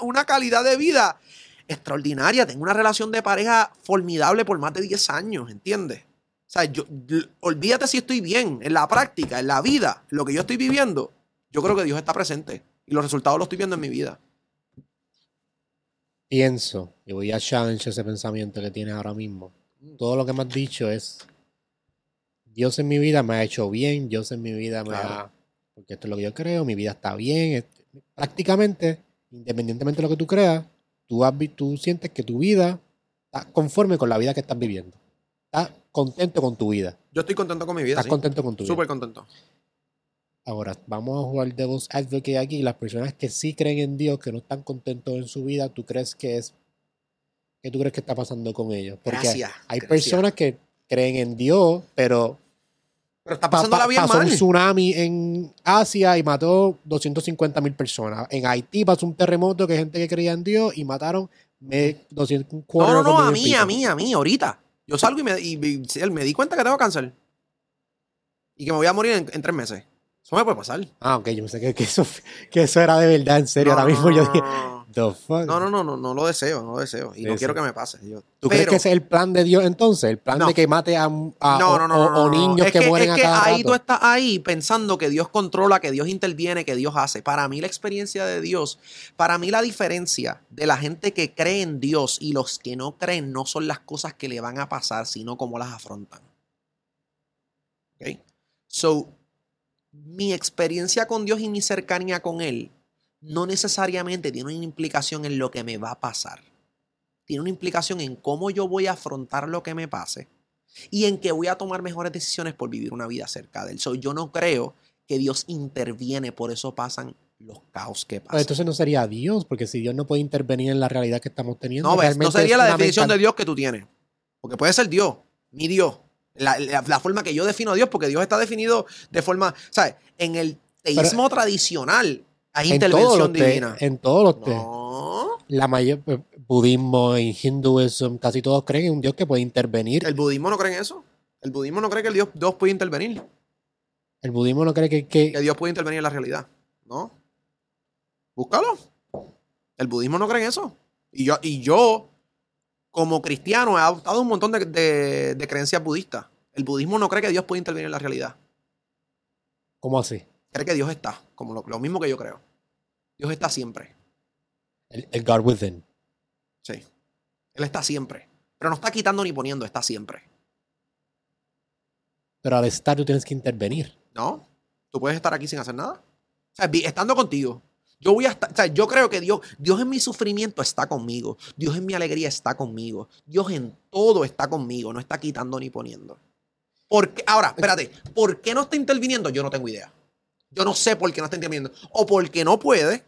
una, calidad de vida extraordinaria. Tengo una relación de pareja formidable por más de 10 años, ¿entiendes? O sea, yo, olvídate si estoy bien en la práctica, en la vida, lo que yo estoy viviendo. Yo creo que Dios está presente y los resultados los estoy viendo en mi vida. pienso y voy a challenge ese pensamiento que tienes ahora mismo. Todo lo que me has dicho es Dios en mi vida me ha hecho bien, Dios en mi vida me Claro. ha porque esto es lo que yo creo, mi vida está bien, es- prácticamente independientemente de lo que tú creas, tú has vi- tú sientes que tu vida está conforme con la vida que estás viviendo. Estás contento con tu vida. Yo estoy contento con mi vida. Estás sí. contento con tu vida. Súper contento. Ahora, vamos a jugar Devil's Advocate aquí. Las personas que sí creen en Dios, que no están contentos en su vida, ¿tú crees que es... ¿Qué tú crees que está pasando con ellos? Porque Gracias. hay gracias. personas que creen en Dios, pero Pero está pa- pasando la bien pasó mal. un tsunami en Asia y mató 250 mil personas. En Haití pasó un terremoto que gente que creía en Dios y mataron me, 200, un No, no, no, a mí, a mí, a mí, ahorita. Yo salgo y me, y, y- me di cuenta que tengo cáncer. Y que me voy a morir en, en tres meses. Eso me puede pasar. Ah, ok, yo pensé que, que eso, *laughs* que eso era de verdad, en serio. No, Ahora mismo yo dije. The fuck. No, no, no, no, no lo deseo, no lo deseo. Y no Sí, quiero que me pase. Yo- ¿Tú crees pero- que ese es el plan de Dios entonces? El plan No. de que mate a, a- no, no, no, o- no, o no, no. niños Es que, mueren es a que cada ahí rato? tú estás ahí pensando que Dios controla, que Dios interviene, que Dios hace. Para mí la experiencia de Dios, para mí la diferencia de la gente que cree en Dios y los que no creen no son las cosas que le van a pasar, sino cómo las afrontan. ¿Ok? So, mi experiencia con Dios y mi cercanía con Él no necesariamente tiene una implicación en lo que me va a pasar. Tiene una implicación en cómo yo voy a afrontar lo que me pase y en que voy a tomar mejores decisiones por vivir una vida cerca de Él. So, yo no creo que Dios interviene, por eso pasan los caos que pasan. Pero entonces no sería Dios, porque si Dios no puede intervenir en la realidad que estamos teniendo. No, ves, no sería la definición de Dios que tú tienes. Porque puede ser Dios, mi Dios. La, la- la forma que yo defino a Dios, porque Dios está definido de forma, ¿sabes? En el teísmo tradicional hay en todos intervención los te- divina. En todos los te- No. La mayor eh, budismo, en hinduismo, casi todos creen en un Dios que puede intervenir. El budismo no cree en eso. El budismo no cree que el Dios, Dios puede intervenir. El budismo no cree que, que- Que Dios puede intervenir en la realidad. ¿No? Búscalo. El budismo no cree en eso. Y yo, y yo como cristiano, he adoptado un montón de, de- de creencias budistas. El budismo no cree que Dios puede intervenir en la realidad. ¿Cómo así? Cree que Dios está, como lo, lo mismo que yo creo. Dios está siempre. El, el God within. Sí. Él está siempre. Pero no está quitando ni poniendo, está siempre. Pero al estar tú tienes que intervenir. ¿No? Tú puedes estar aquí sin hacer nada. O sea, estando contigo. Yo voy a estar, o sea, yo creo que Dios, Dios en mi sufrimiento está conmigo. Dios en mi alegría está conmigo. Dios en todo está conmigo. No está quitando ni poniendo. ¿Por qué? Ahora, espérate. ¿Por qué no está interviniendo? Yo no tengo idea. Yo no sé por qué no está interviniendo. O porque no puede,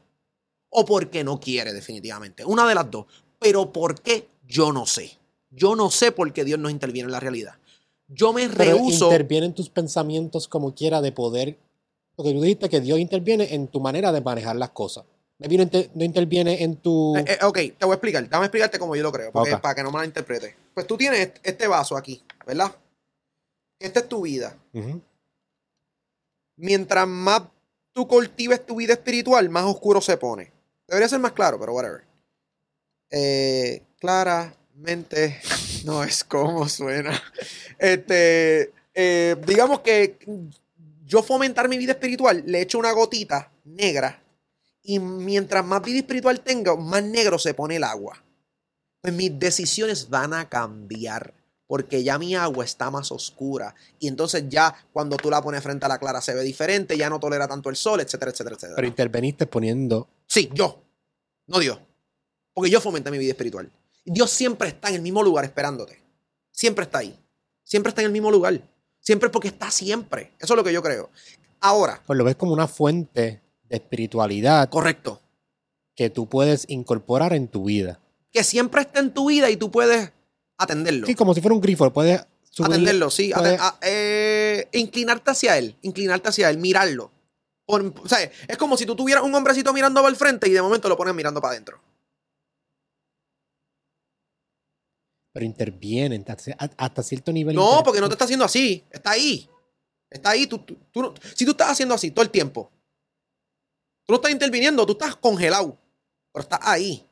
o porque no quiere, definitivamente. Una de las dos. Pero ¿por qué? Yo no sé. Yo no sé por qué Dios no interviene en la realidad. Yo me Pero rehuso. interviene en tus pensamientos como quiera de poder. Porque tú dijiste que Dios interviene en tu manera de manejar las cosas. No, inter- no interviene en tu. Eh, eh, ok, te voy a explicar. Déjame explicarte como yo lo creo, porque- Ok. para que no me la interprete. Pues tú tienes est- este vaso aquí, ¿verdad? Esta es tu vida. Ujú. Mientras más tú cultives tu vida espiritual, más oscuro se pone. Debería ser más claro, pero whatever. Eh, claramente *laughs* no es como suena. Este, eh, digamos que yo fomentar mi vida espiritual, le echo una gotita negra y mientras más vida espiritual tenga, más negro se pone el agua. Pues mis decisiones van a cambiar porque ya mi agua está más oscura y entonces ya cuando tú la pones frente a la clara se ve diferente, ya no tolera tanto el sol, etcétera, etcétera, etcétera. Pero interveniste poniendo. Sí, yo. No Dios. Porque yo fomenté mi vida espiritual. Dios siempre está en el mismo lugar esperándote. Siempre está ahí. Siempre está en el mismo lugar. Siempre porque está siempre. Eso es lo que yo creo. Ahora, Pues lo ves como una fuente de espiritualidad correcto. que tú puedes incorporar en tu vida. Que siempre está en tu vida y tú puedes atenderlo. Sí, como si fuera un grifo. Puedes subirle- atenderlo, sí. puedes- ate- a- eh, inclinarte hacia él. Inclinarte hacia él. Mirarlo. Por- o sea, es como si tú tuvieras un hombrecito mirando para el frente y de momento lo pones mirando para adentro. pero intervienen hasta, cierto nivel. No, inter- porque no te está haciendo así. Está ahí. Está ahí. Tú, tú- si tú estás haciendo así todo el tiempo, tú no estás interviniendo, tú estás congelado. Pero estás ahí.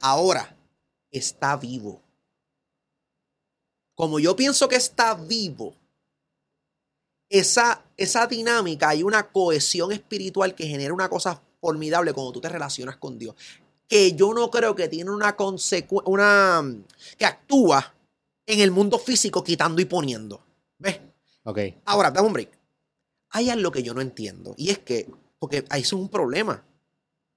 Ahora, está vivo. Como yo pienso que está vivo, esa, esa dinámica, hay una cohesión espiritual que genera una cosa formidable cuando tú te relacionas con Dios. Que yo no creo que tiene una consecuencia, una que actúa en el mundo físico quitando y poniendo. ¿Ves? Ok. Ahora, dame un break. Hay algo que yo no entiendo. Y es que, porque ahí es un problema.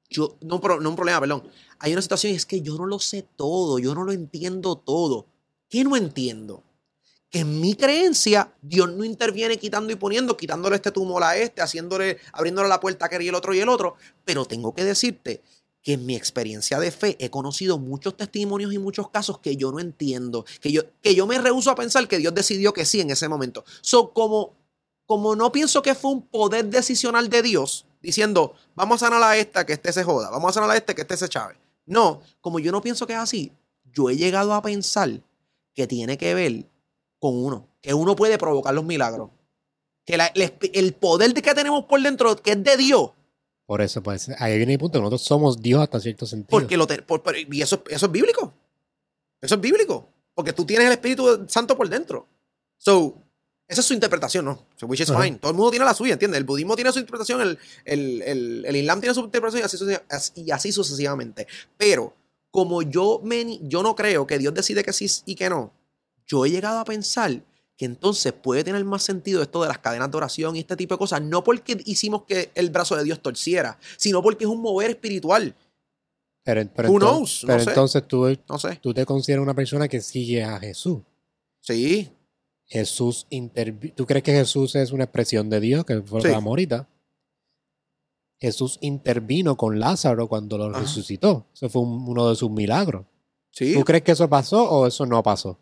Yo, no, no un problema, perdón. Hay una situación y es que yo no lo sé todo, yo no lo entiendo todo. ¿Qué no entiendo? Que en mi creencia, Dios no interviene quitando y poniendo, quitándole este tumor a este, haciéndole, abriéndole la puerta a aquel y el otro y el otro. Pero tengo que decirte que en mi experiencia de fe he conocido muchos testimonios y muchos casos que yo no entiendo, que yo, que yo me rehuso a pensar que Dios decidió que sí en ese momento. So, como, como no pienso que fue un poder decisional de Dios, diciendo, vamos a sanar a esta, que este se joda, vamos a sanar a este, que este se chave. No, como yo no pienso que es así, yo he llegado a pensar que tiene que ver con uno, que uno puede provocar los milagros. Que la- el, el poder de que tenemos por dentro, que es de Dios, Por eso, pues, ahí viene el punto. Nosotros somos Dios hasta cierto sentido. Porque lo por- por- y eso, eso es bíblico. Eso es bíblico. Porque tú tienes el Espíritu Santo por dentro. So, esa es su interpretación, ¿no? So, which is Ajá. fine. Todo el mundo tiene la suya, ¿entiendes? El budismo tiene su interpretación, el, el, el, el Islam tiene su interpretación y así, y así sucesivamente. Pero, como yo, me, yo no creo que Dios decide que sí y que no, yo he llegado a pensar que entonces puede tener más sentido esto de las cadenas de oración y este tipo de cosas, no porque hicimos que el brazo de Dios torciera, sino porque es un mover espiritual. Pero, pero Who enton- knows? No pero sé. entonces tú, No sé. tú te consideras una persona que sigue a Jesús. Sí, Jesús ¿Tú crees que Jesús es una expresión de Dios? Que fue Sí. hablamos ahorita. Jesús intervino con Lázaro cuando lo Ajá. resucitó. Eso fue un- uno de sus milagros. sí. ¿Tú crees que eso pasó o eso no pasó?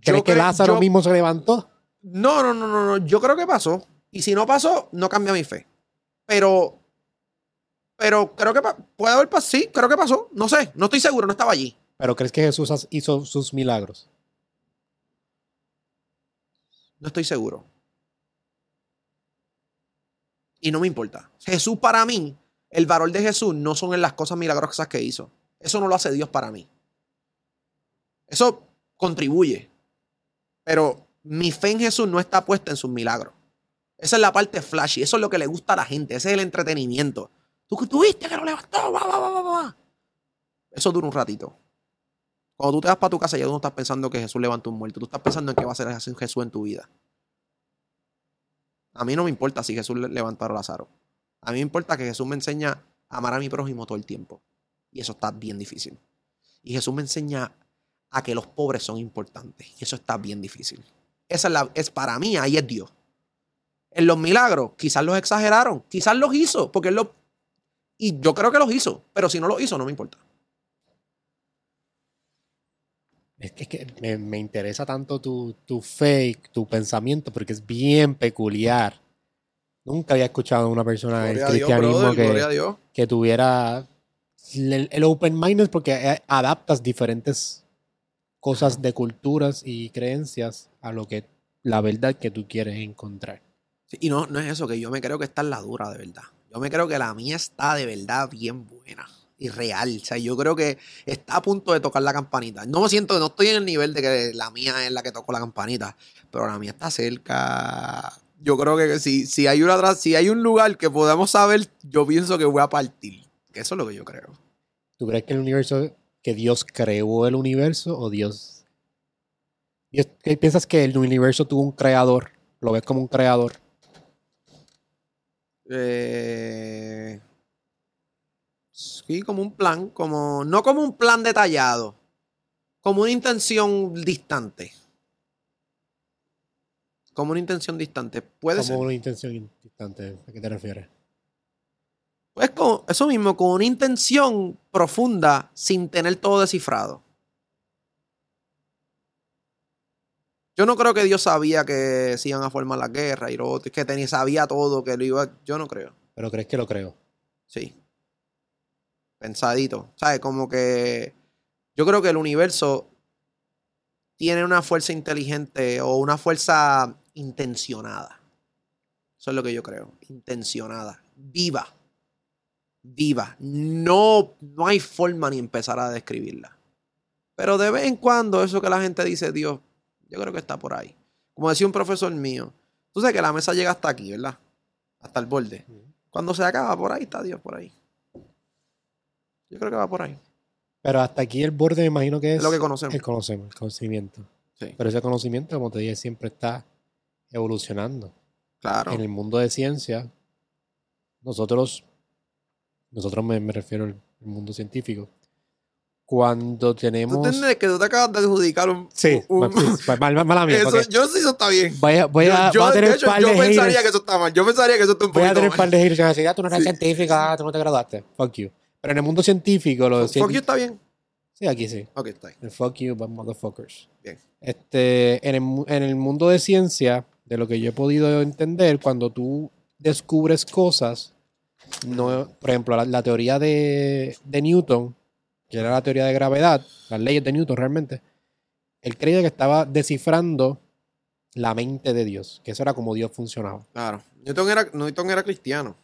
¿Crees Yo que Lázaro yo- mismo se levantó? No, no, no, no, no. Yo creo que pasó. Y si no pasó, no cambia mi fe. Pero. Pero creo que puede haber pasado. Sí, creo que pasó. No sé, no estoy seguro, no estaba allí. ¿Pero crees que Jesús hizo sus milagros? No estoy seguro. Y no me importa. Jesús para mí, el valor de Jesús no son en las cosas milagrosas que hizo. Eso no lo hace Dios para mí. Eso contribuye. Pero mi fe en Jesús no está puesta en sus milagros. Esa es la parte flashy. Eso es lo que le gusta a la gente. Ese es el entretenimiento. Tú, tú viste que lo levantó. Va, va, va, va, va. Eso dura un ratito. Cuando tú te vas para tu casa, ya tú no estás pensando que Jesús levantó un muerto. Tú estás pensando en qué va a hacer Jesús en tu vida. A mí no me importa si Jesús le- levantó a Lázaro. A mí me importa que Jesús me enseña a amar a mi prójimo todo el tiempo. Y eso está bien difícil. Y Jesús me enseña a que los pobres son importantes. Y eso está bien difícil. Esa es, la, es para mí, ahí es Dios. En los milagros, quizás los exageraron, quizás los hizo, porque él lo... Y yo creo que los hizo, pero si no los hizo, no me importa. Es que, es que me, me interesa tanto tu, y tu pensamiento, porque es bien peculiar. Nunca había escuchado a una persona del Dios, cristianismo brother, que, Dios. que tuviera el, el open minded porque adaptas diferentes cosas de culturas y creencias a lo que la verdad que tú quieres encontrar. Sí, y no, no es eso, que yo me creo que esta es la dura de verdad. Yo me creo que la mía está de verdad bien buena y real. O sea, yo creo que está a punto de tocar la campanita. No me siento, no estoy en el nivel de que la mía es la que tocó la campanita, pero la mía está cerca. Yo creo que si, si hay una si hay un lugar que podamos saber, yo pienso que voy a partir. Que eso es lo que yo creo. ¿Tú crees que el universo, que Dios creó el universo o Dios... Dios- ¿qué ¿Piensas que el universo tuvo un creador? ¿Lo ves como un creador? Eh, sí, como un plan, como no como un plan detallado, como una intención distante. Como una intención distante. Puede Como ser. una intención distante. ¿A qué te refieres? Pues con eso mismo, con una intención profunda sin tener todo descifrado. Yo no creo que Dios sabía que se iban a formar la guerra y lo otro, que tenía, sabía todo, que lo iba. Yo no creo. Pero crees que lo creo. Sí. Pensadito. ¿Sabes? Como que yo creo que el universo tiene una fuerza inteligente o una fuerza intencionada. Eso es lo que yo creo. Intencionada. Viva. Viva. No, no hay forma ni empezar a describirla. Pero de vez en cuando eso que la gente dice, Dios, yo creo que está por ahí. Como decía un profesor mío, tú sabes que la mesa llega hasta aquí, ¿verdad? Hasta el borde. Cuando se acaba por ahí, está Dios por ahí. Yo creo que va por ahí. Pero hasta aquí el borde me imagino que es lo que conocemos. el conocemos, el conocimiento. Sí. Pero ese conocimiento, como te dije, siempre está evolucionando. Claro. En el mundo de ciencia, nosotros, nosotros me, me refiero al mundo científico, cuando Tú tenemos... entiendes que tú te acabas de adjudicar un. Sí, un- mal- mal- mala mía, eso, yo sí, eso está bien. voy a, voy a, yo, voy a tener de hecho, par yo de pensaría haters. que eso está mal. Yo pensaría que eso está un Voy a poquito tener mal. par de haters que van a decir, ah, tú no eres Sí. científica, ah, tú no te graduaste. Fuck you. Pero en el mundo científico, los Fuck you está bien. Sí, aquí sí. Ok, está bien. El fuck you, but motherfuckers. Bien. Este, en el, en el mundo de ciencia, de lo que yo he podido entender, cuando tú descubres cosas, no, por ejemplo, la, la teoría de, de Newton, que era la teoría de gravedad, las leyes de Newton realmente, él creía que estaba descifrando la mente de Dios, que eso era como Dios funcionaba. Claro. Newton era, Newton era cristiano.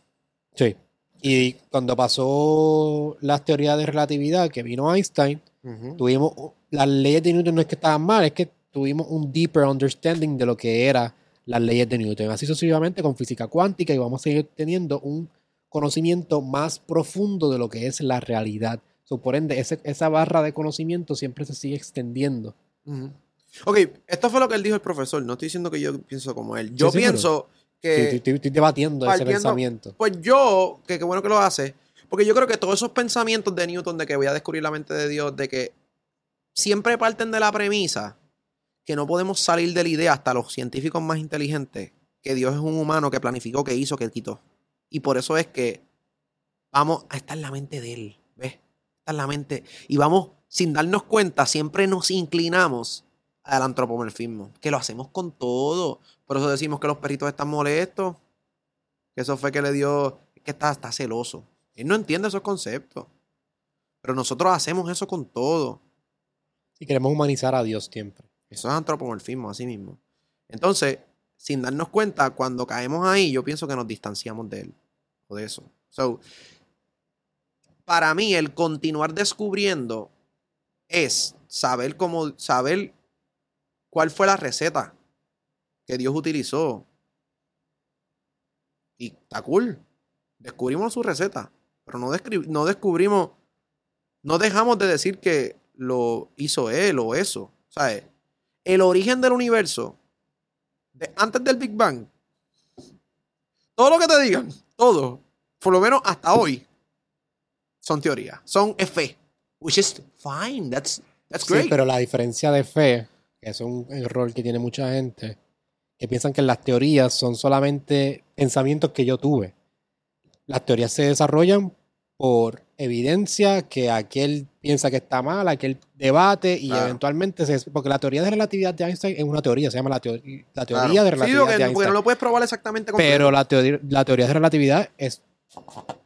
Sí. Y cuando pasó las teorías de relatividad, que vino Einstein, Ujú. tuvimos las leyes de Newton no es que estaban mal, es que tuvimos un deeper understanding de lo que eran las leyes de Newton. Así sucesivamente con física cuántica y vamos a seguir teniendo un conocimiento más profundo de lo que es la realidad. So, por ende, ese- esa barra de conocimiento siempre se sigue extendiendo. Ujú. Ok, esto fue lo que él dijo el profesor. No estoy diciendo que yo pienso como él. Yo Sí, sí, pero- pienso que. estoy, estoy- estoy debatiendo ese pensamiento. Pues yo, que qué bueno que lo hace, porque yo creo que todos esos pensamientos de Newton de que voy a descubrir la mente de Dios, de que siempre parten de la premisa que no podemos salir de la idea hasta los científicos más inteligentes, que Dios es un humano que planificó, que hizo, que quitó. Y por eso es que vamos a estar en la mente de Él, ¿ves? Está en la mente. Y vamos, sin darnos cuenta, siempre nos inclinamos al antropomorfismo, que lo hacemos con todo. Por eso decimos que los perritos están molestos, que eso fue que le dio, que está, está celoso. Él no entiende esos conceptos. Pero nosotros hacemos eso con todo. Y queremos humanizar a Dios siempre. Eso es antropomorfismo, así mismo. Entonces, sin darnos cuenta, cuando caemos ahí, yo pienso que nos distanciamos de él o de eso. So, para mí, el continuar descubriendo es saber cómo, saber cuál fue la receta que Dios utilizó. Y está cool. Descubrimos su receta, pero no, no descubrimos, no dejamos de decir que lo hizo él o eso. ¿Sabes? El origen del universo, de, antes del Big Bang, todo lo que te digan, todo, por lo menos hasta hoy, son teorías, son fe. Which is fine, that's, that's Sí, great. pero la diferencia de fe, que es un error que tiene mucha gente, que piensan que las teorías son solamente pensamientos que yo tuve. Las teorías se desarrollan por evidencia que aquel piensa que está mal, aquel debate y eventualmente se... Porque la teoría de relatividad de Einstein es una teoría, se llama la, teo- la Claro. teoría de Sí, relatividad de porque Einstein. no lo puedes probar exactamente Pero la teoría, la teoría de relatividad es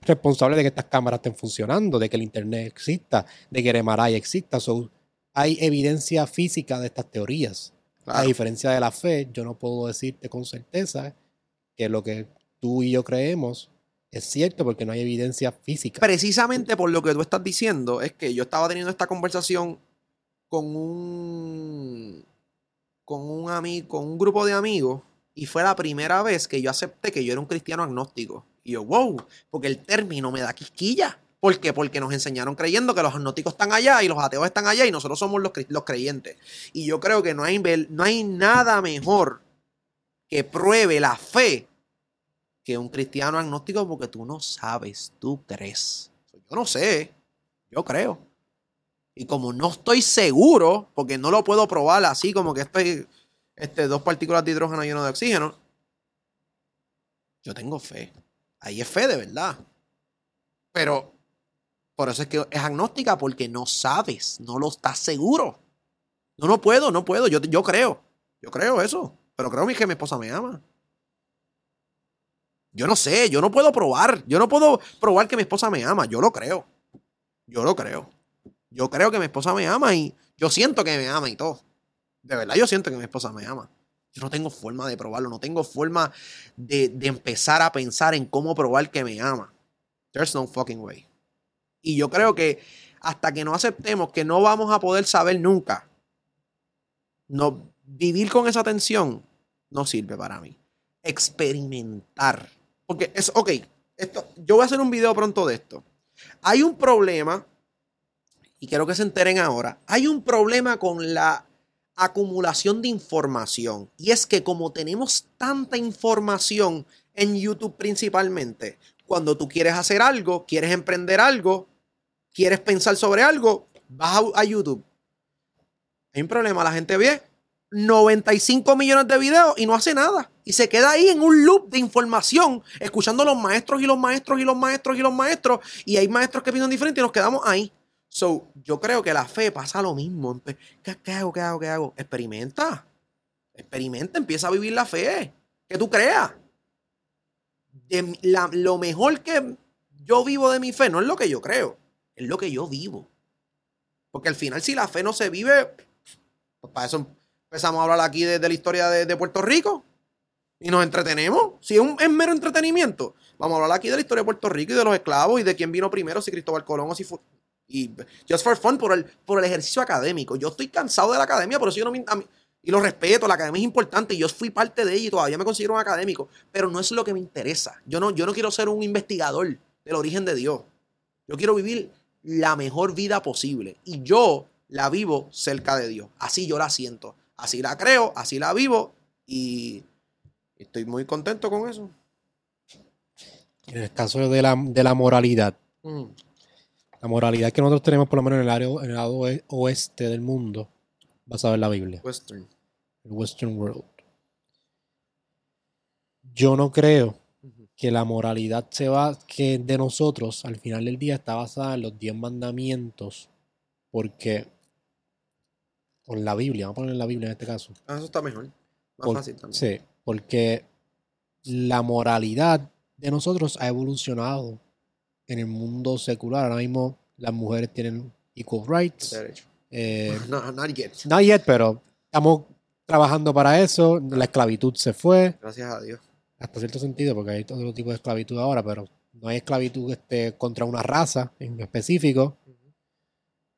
responsable de que estas cámaras estén funcionando, de que el Internet exista, de que el MRI exista. So, hay evidencia física de estas teorías. A diferencia de la fe, yo no puedo decirte con certeza que lo que tú y yo creemos es cierto porque no hay evidencia física. Precisamente por lo que tú estás diciendo, es que yo estaba teniendo esta conversación con un con un amigo, con un grupo de amigos, y fue la primera vez que yo acepté que yo era un cristiano agnóstico. Y yo, wow, porque el término me da quisquilla. ¿Por qué? Porque nos enseñaron creyendo que los agnósticos están allá y los ateos están allá y nosotros somos los, los creyentes. Y yo creo que no hay, no hay nada mejor que pruebe la fe que un cristiano agnóstico porque tú no sabes, tú crees. Yo no sé, yo creo. Y como no estoy seguro, porque no lo puedo probar así como que estoy este, dos partículas de hidrógeno y uno de oxígeno, yo tengo fe. Ahí es fe de verdad. Pero por eso es que es agnóstica, porque no sabes, no lo estás seguro. No, no puedo, no puedo. Yo, yo creo. Yo creo eso. Pero creo que mi esposa me ama. Yo no sé, yo no puedo probar. Yo no puedo probar que mi esposa me ama. Yo lo creo. Yo lo creo. Yo creo que mi esposa me ama y yo siento que me ama y todo. De verdad, yo siento que mi esposa me ama. Yo no tengo forma de probarlo, no tengo forma de, de empezar a pensar en cómo probar que me ama. There's no fucking way. Y yo creo que hasta que no aceptemos que no vamos a poder saber nunca, no, vivir con esa tensión no sirve para mí. Experimentar. Porque es, ok, esto, yo voy a hacer un video pronto de esto. Hay un problema, y quiero que se enteren ahora, hay un problema con la acumulación de información. Y es que como tenemos tanta información en YouTube principalmente, cuando tú quieres hacer algo, quieres emprender algo, quieres pensar sobre algo, vas a, YouTube. Hay un problema, la gente ve 95 millones de videos y no hace nada. Y se queda ahí en un loop de información, escuchando a los maestros y los maestros y los maestros y los maestros. Y hay maestros que piensan diferente y nos quedamos ahí. So, yo creo que la fe pasa lo mismo. ¿Qué, qué hago? ¿Qué hago? ¿Qué hago? Experimenta. Experimenta, empieza a vivir la fe. Que tú creas. De lo mejor que yo vivo de mi fe no es lo que yo creo, es lo que yo vivo. Porque al final, si la fe no se vive, pues para eso empezamos a hablar aquí de, la historia de, Puerto Rico y nos entretenemos. Si es, un, es mero entretenimiento, vamos a hablar aquí de la historia de Puerto Rico y de los esclavos y de quién vino primero, si Cristóbal Colón o si fue. Y just for fun, por el, por el ejercicio académico. Yo estoy cansado de la academia, por eso yo no me. mí- y lo respeto, la academia es importante y yo fui parte de ella y todavía me considero un académico, pero no es lo que me interesa. Yo no, yo no quiero ser un investigador del origen de Dios. Yo quiero vivir la mejor vida posible y yo la vivo cerca de Dios. Así yo la siento. así la creo, así la vivo y estoy muy contento con eso. En el caso de la, de la moralidad, la moralidad que nosotros tenemos, por lo menos en el área en el lado oe- oeste del mundo, basado en la Biblia, Western. el Western World. Yo no creo que la moralidad se va, que de nosotros al final del día está basada en los 10 mandamientos, porque con la Biblia, vamos a poner la Biblia en este caso. Ah, eso está mejor. Más Por- fácil también. Sí, porque la moralidad de nosotros ha evolucionado en el mundo secular. Ahora mismo las mujeres tienen equal rights. Derecho. Eh, *laughs* No, not yet. not yet, pero estamos trabajando para eso. La esclavitud se fue, Gracias a Dios. Hasta cierto sentido, porque hay todo tipo de esclavitud ahora, pero no hay esclavitud este, contra una raza en específico,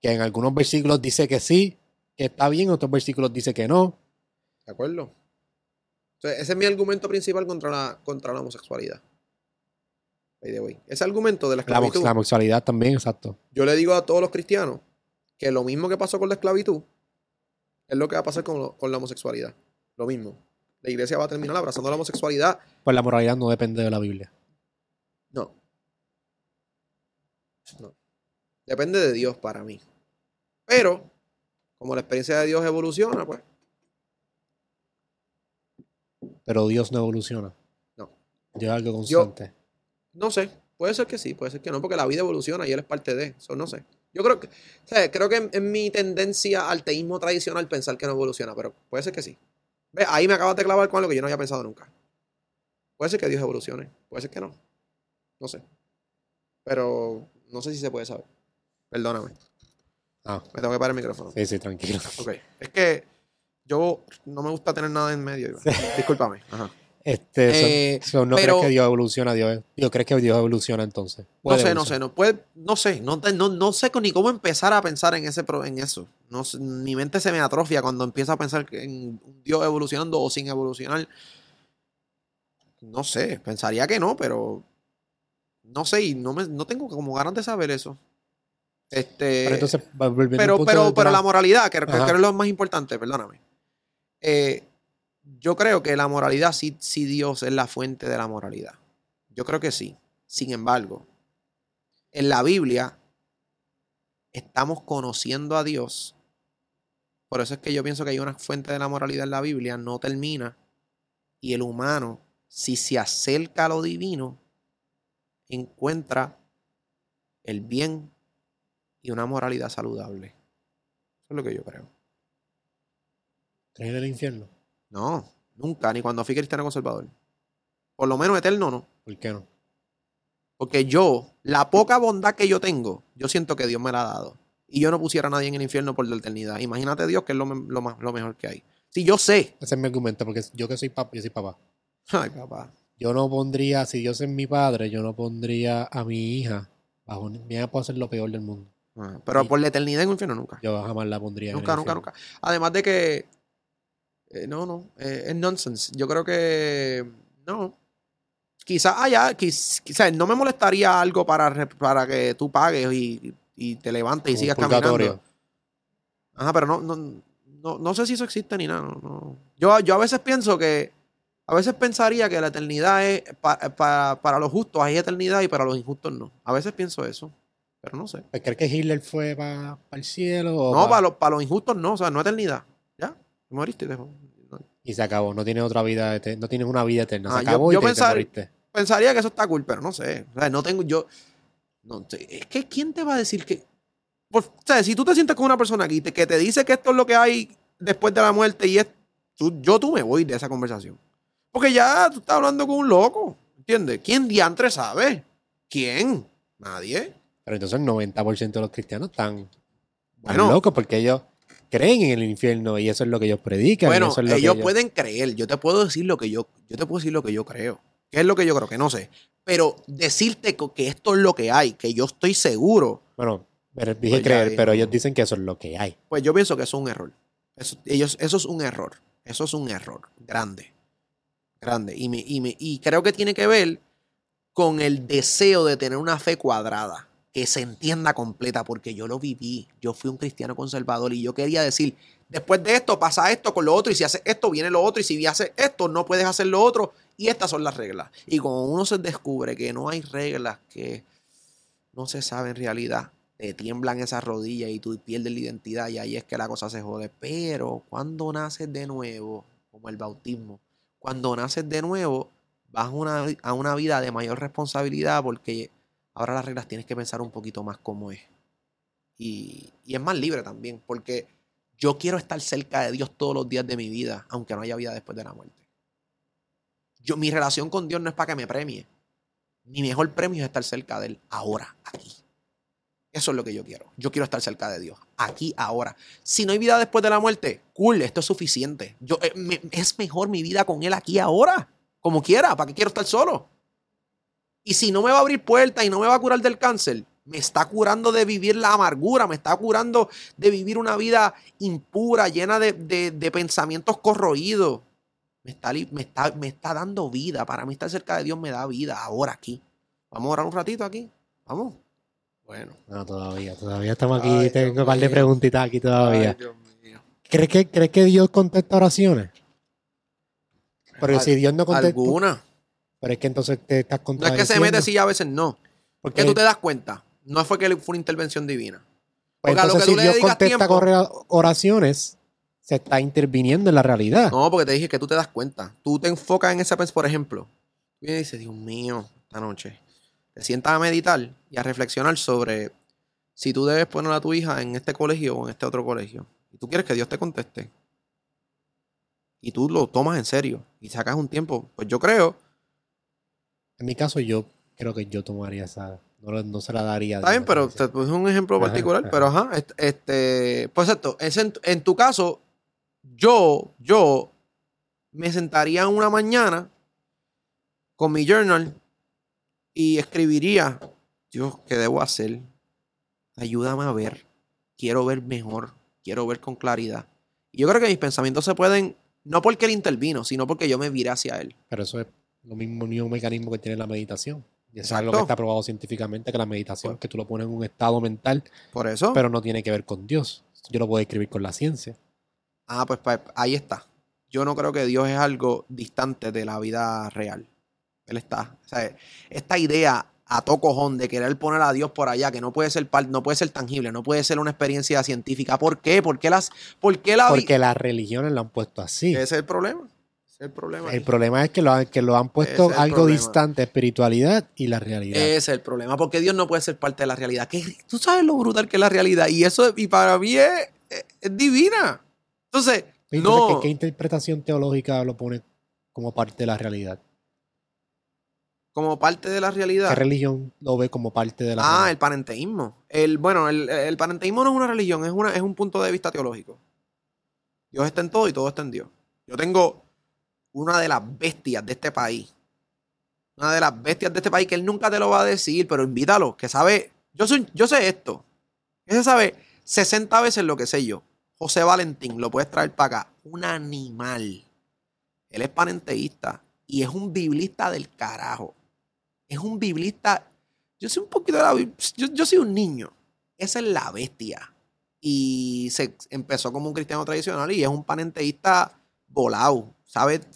que en algunos versículos dice que sí, que está bien, en otros versículos dice que no. ¿De acuerdo? Entonces, ese es mi argumento principal contra la, contra la homosexualidad. By the way. Ese argumento de la La, esclavitud. la homosexualidad también, exacto. Yo le digo a todos los cristianos que lo mismo que pasó con la esclavitud es lo que va a pasar con, lo- con la homosexualidad. Lo mismo. La iglesia va a terminar abrazando la homosexualidad. Pues la moralidad no depende de la Biblia. No. No. Depende de Dios para mí. Pero, como la experiencia de Dios evoluciona, pues. Pero Dios no evoluciona. No. Dios es algo constante. No sé. Puede ser que sí, puede ser que no, porque la vida evoluciona y él es parte de eso. No sé. Yo creo que, o sea, creo que es mi tendencia al teísmo tradicional pensar que no evoluciona, pero puede ser que sí. Ve, ahí me acabas de clavar con algo que yo no había pensado nunca. Puede ser que Dios evolucione, puede ser que no. No sé. Pero no sé si se puede saber. Perdóname. Ah, Me tengo que parar el micrófono. sí, sí, tranquilo. Ok. Es que yo no me gusta tener nada en medio. Iván. Discúlpame. Ajá. Este, Eh, ¿No pero- crees que Dios evoluciona? Dios, Dios ¿Crees que Dios evoluciona entonces? No sé, no sé, no puede, no sé, no, no, no sé ni cómo empezar a pensar en ese pro- en eso. No sé, mi mente se me atrofia cuando empiezo a pensar que en un Dios evolucionando o sin evolucionar. No sé, pensaría que no, pero no sé, y no me, no tengo como ganas de saber eso. Este, Pero entonces, pero, pero, pero la- moralidad, que, que creo es lo más importante, perdóname. Eh, yo creo que la moralidad, sí, sí Dios es la fuente de la moralidad. Yo creo que sí. Sin embargo, en la Biblia estamos conociendo a Dios. Por eso es que yo pienso que hay una fuente de la moralidad en la Biblia, no termina. Y el humano, si se acerca a lo divino, encuentra el bien y una moralidad saludable. Eso es lo que yo creo. ¿Crees en el infierno? No, nunca, ni cuando fui cristiano conservador. Por lo menos eterno no. ¿Por qué no? Porque yo, la poca bondad que yo tengo, yo siento que Dios me la ha dado. Y yo no pusiera a nadie en el infierno por la eternidad. Imagínate Dios que es lo, más, lo mejor que hay. Si yo sé. Ese es mi argumento, porque yo que soy papá, yo soy papá. Ay, papá. Yo no pondría, si Dios es mi padre, yo no pondría a mi hija bajo mi hija puede ser lo peor del mundo. Ah, Pero por la eternidad en un infierno nunca. Yo jamás la pondría. en el Nunca, nunca, infierno. nunca. Además de que. Eh, no, no. eh, es nonsense. Yo creo que. No. Quizás haya. Quizás no me molestaría algo para, para que tú pagues y, y te levantes y Como sigas un purgatorio. caminando. Ajá, pero no, no, no, no sé si eso existe ni nada. no. Yo, yo a veces pienso que. A veces pensaría que la eternidad es. pa- pa- para los justos hay eternidad y para los injustos no. A veces pienso eso. Pero no sé. Pues, ¿Crees que Hitler fue para el cielo? O No, pa- para los, para los injustos no. O sea, no eternidad. Te moriste. te-. Y se acabó, no tienes otra vida, no tienes una vida eterna. Se Ah, yo- acabó yo y te, te pensar- moriste. Pensaría que eso está cool, pero no sé. O sea, no tengo yo. No. Es que, ¿quién te va a decir que.? Por- o sea, si tú te sientes con una persona aquí te- que te dice que esto es lo que hay después de la muerte y es. tú- yo tú me voy de esa conversación. Porque ya tú estás hablando con un loco. ¿Entiendes? ¿Quién diantre sabe? ¿Quién? Nadie. Pero entonces el 90% de los cristianos están, están Bueno. locos porque ellos creen en el infierno y eso es lo que ellos predican. Bueno, eso es lo que ellos pueden creer. Yo te puedo decir lo que yo, yo te puedo decir lo que yo creo. ¿Qué es lo que yo creo? Que no sé. Pero decirte que esto es lo que hay, que yo estoy seguro, Bueno, pero dije Pues creer, pero ellos dicen que eso es lo que hay. pues yo pienso que eso es un error. Eso, ellos, eso es un error. Eso es un error grande. Grande. Y, me, y, me- y creo que tiene que ver con el deseo de tener una fe cuadrada. Que se entienda completa, porque yo lo viví. Yo fui un cristiano conservador y yo quería decir, después de esto pasa esto con lo otro, y si haces esto viene lo otro, y si haces esto no puedes hacer lo otro, y estas son las reglas. Y cuando uno se descubre que no hay reglas, que no se sabe en realidad, te tiemblan esas rodillas y tú pierdes la identidad y ahí es que la cosa se jode. Pero cuando naces de nuevo, como el bautismo, cuando naces de nuevo, vas una, a una vida de mayor responsabilidad porque Ahora las reglas tienes que pensar un poquito más cómo es. Y, es más libre también, porque yo quiero estar cerca de Dios todos los días de mi vida, aunque no haya vida después de la muerte. Yo, mi relación con Dios no es para que me premie. Mi mejor premio es estar cerca de Él ahora, aquí. Eso es lo que yo quiero. Yo quiero estar cerca de Dios, aquí, ahora. Si no hay vida después de la muerte, cool, esto es suficiente. Yo, eh, es mejor mi vida con Él aquí, ahora, como quiera. ¿Para qué quiero estar solo? Y si no me va a abrir puertas y no me va a curar del cáncer, me está curando de vivir la amargura, me está curando de vivir una vida impura, llena de, pensamientos corroídos. Me está, me, está, me está dando vida. Para mí estar cerca de Dios me da vida ahora aquí. Vamos a orar un ratito aquí. Vamos. Bueno. No, todavía, todavía estamos aquí. Tengo un par de preguntitas aquí todavía. ¿Crees, que, ¿Crees que Dios contesta oraciones? Pero si Dios no contesta. Alguna. Pero es que entonces te estás No es que se mete sí a veces no. Porque tú te das cuenta. No fue que fue una intervención divina. Pues porque a lo que si Dios contesta tiempo, oraciones, se está interviniendo en la realidad. No, porque te dije que tú te das cuenta. Tú te enfocas en esa por ejemplo. Y dices, Dios mío, esta noche. Te sientas a meditar y a reflexionar sobre si tú debes poner a tu hija en este colegio o en este otro colegio. Y tú quieres que Dios te conteste. Y tú lo tomas en serio y sacas un tiempo. Pues yo creo en mi caso, yo creo que yo tomaría esa. No, no se la daría. Está bien, pero te puse un ejemplo particular. Pero ajá, este. Pues esto, en, en tu caso, yo, yo me sentaría una mañana con mi journal y escribiría, Dios, ¿qué debo hacer? Ayúdame a ver. Quiero ver mejor. Quiero ver con claridad. Y yo creo que mis pensamientos se pueden, no porque él intervino, sino porque yo me viré hacia él. Pero eso es lo mismo ni un mecanismo que tiene la meditación. Y eso es algo que está probado científicamente, que la meditación, que tú lo pones en un estado mental. Por eso. Pero no tiene que ver con Dios. Yo lo puedo escribir con la ciencia. Ah, pues, pues ahí está. Yo no creo que Dios es algo distante de la vida real. Él está. O sea, esta idea a to cojón de querer poner a Dios por allá, que no puede ser no puede ser tangible, no puede ser una experiencia científica. ¿Por qué? ¿Por qué las, por qué la Porque las religiones lo han puesto así. Ese es el problema el problema. El problema es que lo, han, que lo han puesto algo distante, espiritualidad y la realidad. Ese es el problema, porque Dios no puede ser parte de la realidad. tú sabes lo brutal que es la realidad y eso y para mí es, divina. Entonces, no. ¿qué, interpretación teológica lo pone como parte de la realidad? Como parte de la realidad. ¿Qué religión lo ve como parte de la ah, realidad? Ah, el panenteísmo. El, bueno, el, el panenteísmo no es una religión, es, una, es un punto de vista teológico. Dios está en todo y todo está en Dios. Yo tengo una de las bestias de este país. Una de las bestias de este país que él nunca te lo va a decir, pero invítalo, que sabe. Yo, soy, yo sé esto. Ese sabe 60 veces lo que sé yo. José Valentín, lo puedes traer para acá. Un animal. Él es panenteísta y es un biblista del carajo. Es un biblista. Yo soy un poquito de la. Yo, yo soy un niño. Esa es la bestia. Y se empezó como un cristiano tradicional y es un panenteísta volado. ¿Sabes?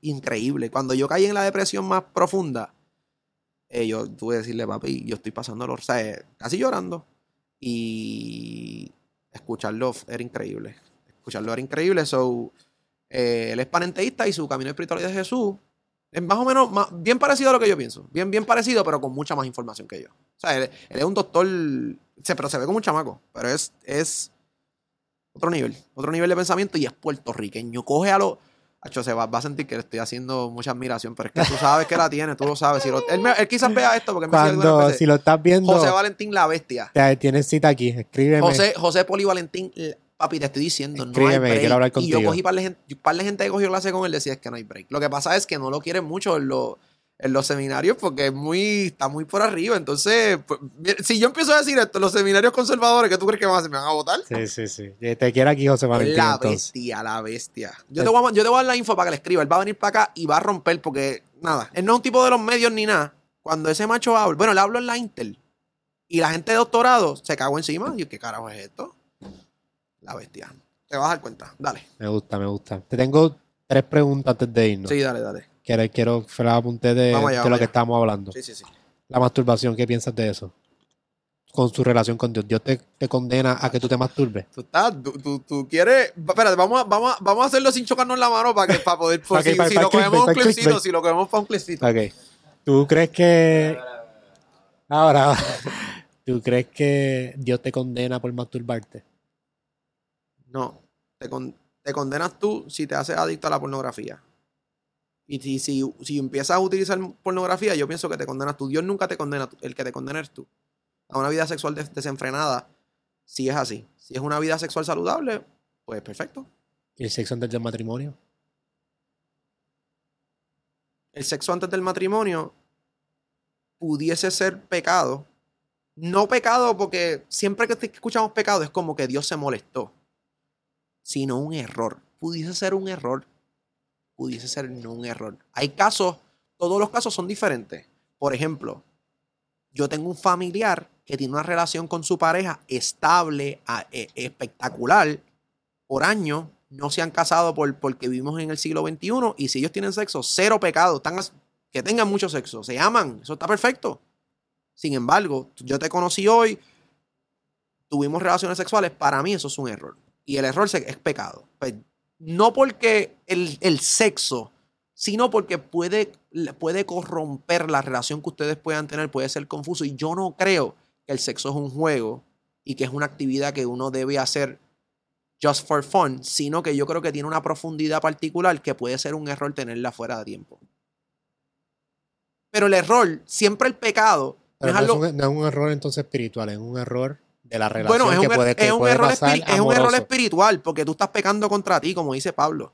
increíble. Cuando yo caí en la depresión más profunda, eh, yo tuve que decirle, papi, yo estoy pasándolo, o sea, casi llorando. Y escucharlo era increíble. Escucharlo era increíble. So, eh, él es panenteísta y su camino espiritual de Jesús es más o menos bien parecido a lo que yo pienso. Bien, bien parecido, pero con mucha más información que yo. O sea, él, es un doctor, pero se ve como un chamaco, pero es, es otro nivel, otro nivel de pensamiento y es puertorriqueño. Coge a los Hacho, se va, a sentir que le estoy haciendo mucha admiración, pero es que tú sabes que la tiene, tú lo sabes. Si él, quizás vea esto porque me Cuando, si lo estás viendo. José Valentín la bestia. Tienes cita aquí, escríbeme. José, José Poli Valentín, papi, te estoy diciendo, no hay break. quiero hablar contigo. Y yo cogí par de gente, par de gente que cogió clase con él decía es que no hay break. Lo que pasa es que no lo quieren mucho los en los seminarios porque es muy, está muy por arriba. Entonces, pues, si yo empiezo a decir esto, los seminarios conservadores, ¿qué tú crees que van a hacer? ¿Me van a votar? Sí, sí, sí. Te quiero aquí, José Valentín. La bestia, la bestia. Yo te, voy a, yo te voy a dar la info para que le escriba. Él va a venir para acá y va a romper porque, nada, él no es un tipo de los medios ni nada. Cuando ese macho habla, bueno, él habla en la Intel. Y la gente de doctorado se cagó encima. Y yo, ¿qué carajo es esto? La bestia. Te vas a dar cuenta. Dale. Me gusta, me gusta. Te tengo tres preguntas antes de irnos. Sí, dale, dale. Quiero, quiero que la apunte de, allá, lo que allá. estábamos hablando. Sí, sí, sí. La masturbación, ¿qué piensas de eso? Con su relación con Dios. ¿Dios te, te condena a que tú te masturbes? Tú, estás, tú, tú, tú quieres. Espérate, vamos a, vamos, a, vamos a hacerlo sin chocarnos la mano para, que, para poder. por *laughs* Ok, si, para- si para lo clickbait, cogemos un clipcito, si lo cogemos para un clipcito. Ok. ¿Tú crees que... Ahora, *laughs* ¿tú crees que Dios te condena por masturbarte? No. Te, con- te condenas tú si te haces adicto a la pornografía. Y si, si, si empiezas a utilizar pornografía, yo pienso que te condenas tú. Dios nunca te condena. El que te condena eres tú. A una vida sexual des- desenfrenada, si es así. Si es una vida sexual saludable, pues perfecto. ¿Y el sexo antes del matrimonio? el sexo antes del matrimonio pudiese ser pecado. No pecado porque siempre que escuchamos pecado es como que Dios se molestó, sino un error. Pudiese ser un error. Pudiese ser no un error. Hay casos, todos los casos son diferentes. Por ejemplo, yo tengo un familiar que tiene una relación con su pareja estable, e- espectacular, por años, no se han casado por, porque vivimos en el siglo XXI y si ellos tienen sexo, cero pecado, que tengan mucho sexo, se aman, eso está perfecto. Sin embargo, yo te conocí hoy, tuvimos relaciones sexuales, para mí eso es un error. Y el error es pecado. Pues, no porque el, el sexo, sino porque puede, puede corromper la relación que ustedes puedan tener, puede ser confuso. Y yo no creo que el sexo es un juego y que es una actividad que uno debe hacer just for fun, sino que yo creo que tiene una profundidad particular que puede ser un error tenerla fuera de tiempo. Pero el error, siempre el pecado, no es no, algo- es un, no es un error entonces espiritual, es un error de la relación bueno, es un, que er- puede, que es un puede error pasar es un error espiritual, porque tú estás pecando contra ti, como dice Pablo.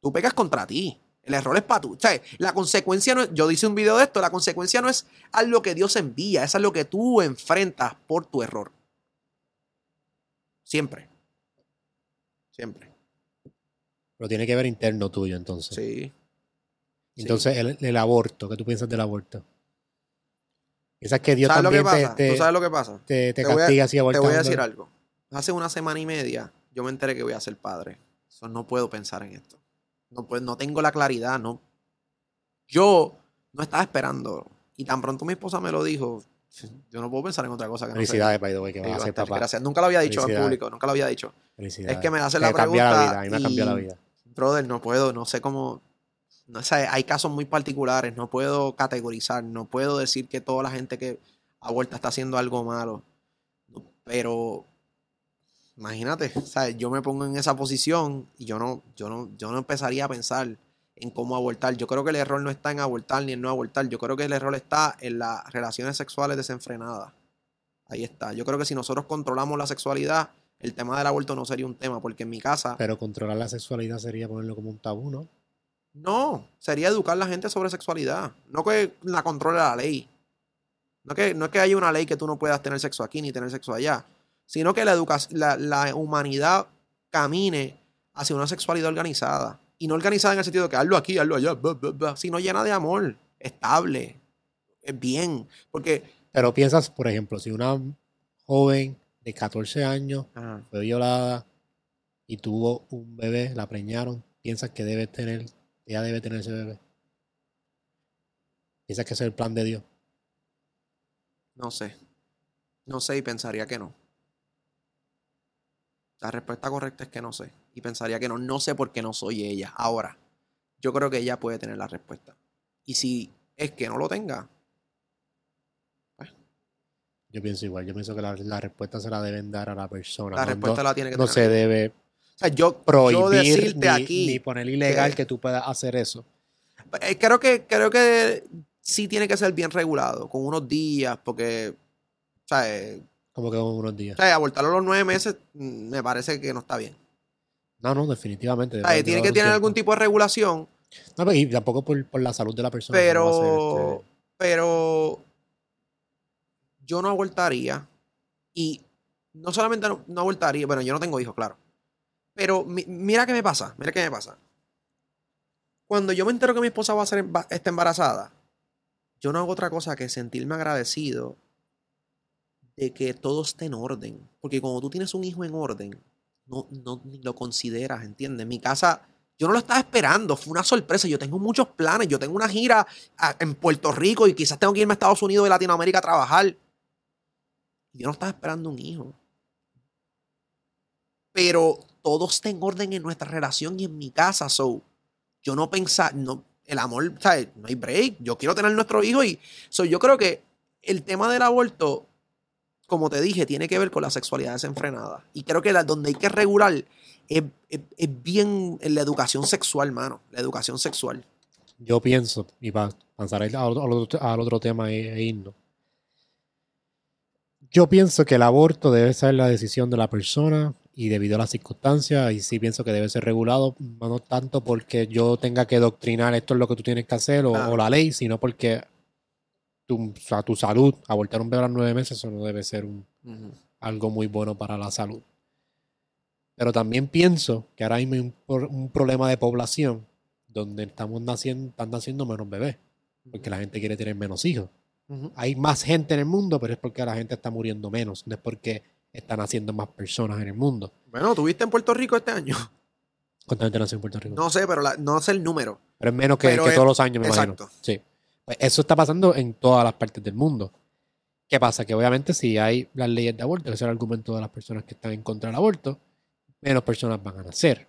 Tú pecas contra ti. El error es para tú. O sea, la consecuencia no es, yo hice un video de esto, la consecuencia no es algo que Dios envía, es algo que tú enfrentas por tu error. Siempre. Siempre. Pero tiene que ver interno tuyo entonces. Sí. Entonces, el, el aborto, ¿qué tú piensas del aborto? ¿Piensas que Dios ¿Sabes lo que también pasa? te, ¿Tú te, sabes lo que pasa? te- te te voy a- castiga si Te voy a decir algo. Hace una semana y media yo me enteré que voy a ser padre. Eso no puedo pensar en esto. No, pues, no tengo la claridad, no. Yo no estaba esperando. Y tan pronto mi esposa me lo dijo, yo no puedo pensar en otra cosa que no sé. Felicidades, by the way, que vas a ser papá. gracias. Nunca lo había dicho en Felicidades. público, nunca lo había dicho. Felicidades. Es que me hacen Te la pregunta la vida, a mí me cambió la y- vida. Brother, no puedo, no sé cómo. No sé, hay casos muy particulares, no puedo categorizar, no puedo decir que toda la gente que aborta está haciendo algo malo. Pero imagínate, ¿sabes? yo me pongo en esa posición y yo no, yo no, yo no empezaría a pensar en cómo abortar. Yo creo que el error no está en abortar ni en no abortar. Yo creo que el error está en las relaciones sexuales desenfrenadas. Ahí está. Yo creo que si nosotros controlamos la sexualidad, el tema del aborto no sería un tema, porque en mi casa. Pero controlar la sexualidad sería ponerlo como un tabú, ¿no? No, sería educar a la gente sobre sexualidad. No que la controle la ley. No, que, no es que haya una ley que tú no puedas tener sexo aquí ni tener sexo allá. Sino que la, educa- la, la humanidad camine hacia una sexualidad organizada. Y no organizada en el sentido de que hazlo aquí, hazlo allá, bla, bla, bla, sino llena de amor, estable, bien. Porque. Pero piensas, por ejemplo, si una joven de 14 años Ajá, fue violada y tuvo un bebé, la preñaron, piensas que debe tener, ella debe tener ese bebé. Piensas que ese es el plan de Dios. no sé. No sé y pensaría que no. La respuesta correcta es que no sé. Y pensaría que no. No sé por qué no soy ella. Ahora, yo creo que ella puede tener la respuesta. Y si es que no lo tenga, Yo pienso igual, yo pienso que la, la respuesta se la deben dar a la persona. la no, respuesta no- la tiene que no tener. se ella. debe sea, yo, yo prohibir decirte ni, aquí. ni poner ilegal que- que tú puedas hacer eso. Eh, Creo que, creo que sí tiene que ser bien regulado, con unos días, porque, o sea, eh, Como que en unos días. o sea, abortarlo a los nueve meses mm, me parece que no está bien. No, no, definitivamente. O sea, debe- tiene que tener algún tipo de regulación, No, pero y tampoco por, por la salud de la persona. no pero, este, pero yo no abortaría y no solamente no, no abortaría, bueno, yo no tengo hijos, claro, pero mi- mira qué me pasa, mira qué me pasa. Cuando yo me entero que mi esposa va a ser está embarazada, yo no hago otra cosa que sentirme agradecido de que todo esté en orden. Porque cuando tú tienes un hijo en orden, no, no lo consideras, ¿entiendes? Mi casa, yo no lo estaba esperando, fue una sorpresa. Yo tengo muchos planes, yo tengo una gira en Puerto Rico y quizás tengo que irme a Estados Unidos y Latinoamérica a trabajar. Yo no estaba esperando un hijo. Pero todo está en orden en nuestra relación y en mi casa. So, yo no pensaba, no, el amor, ¿sabes? No hay break. Yo quiero tener nuestro hijo y so, yo creo que el tema del aborto, como te dije, tiene que ver con la sexualidad desenfrenada. Y creo que donde hay que regular es, bien en la educación sexual, mano. La educación sexual. Yo pienso, y para pasar al otro, al otro tema e, e irnos. Yo pienso que el aborto debe ser la decisión de la persona y debido a las circunstancias, y sí pienso que debe ser regulado, no tanto porque yo tenga que doctrinar esto es lo que tú tienes que hacer o, Claro. o la ley, sino porque tu, o sea, tu salud, abortar un bebé a los nueve meses, eso no debe ser un, algo muy bueno para la salud. Pero también pienso que ahora mismo hay un, pro- un problema de población donde estamos naciendo, están naciendo menos bebés, porque la gente quiere tener menos hijos. Hay más gente en el mundo, pero es porque la gente está muriendo menos, no es porque están haciendo más personas en el mundo. Bueno, ¿tuviste en Puerto Rico este año? ¿Cuánta gente nació en Puerto Rico? No sé, pero la- no sé el número. Pero es menos que, Pero que es- todos los años, me exacto. imagino. Sí. Pues eso está pasando en todas las partes del mundo. ¿Qué pasa? Que obviamente si hay las leyes de aborto, que es el argumento de las personas que están en contra del aborto, menos personas van a nacer.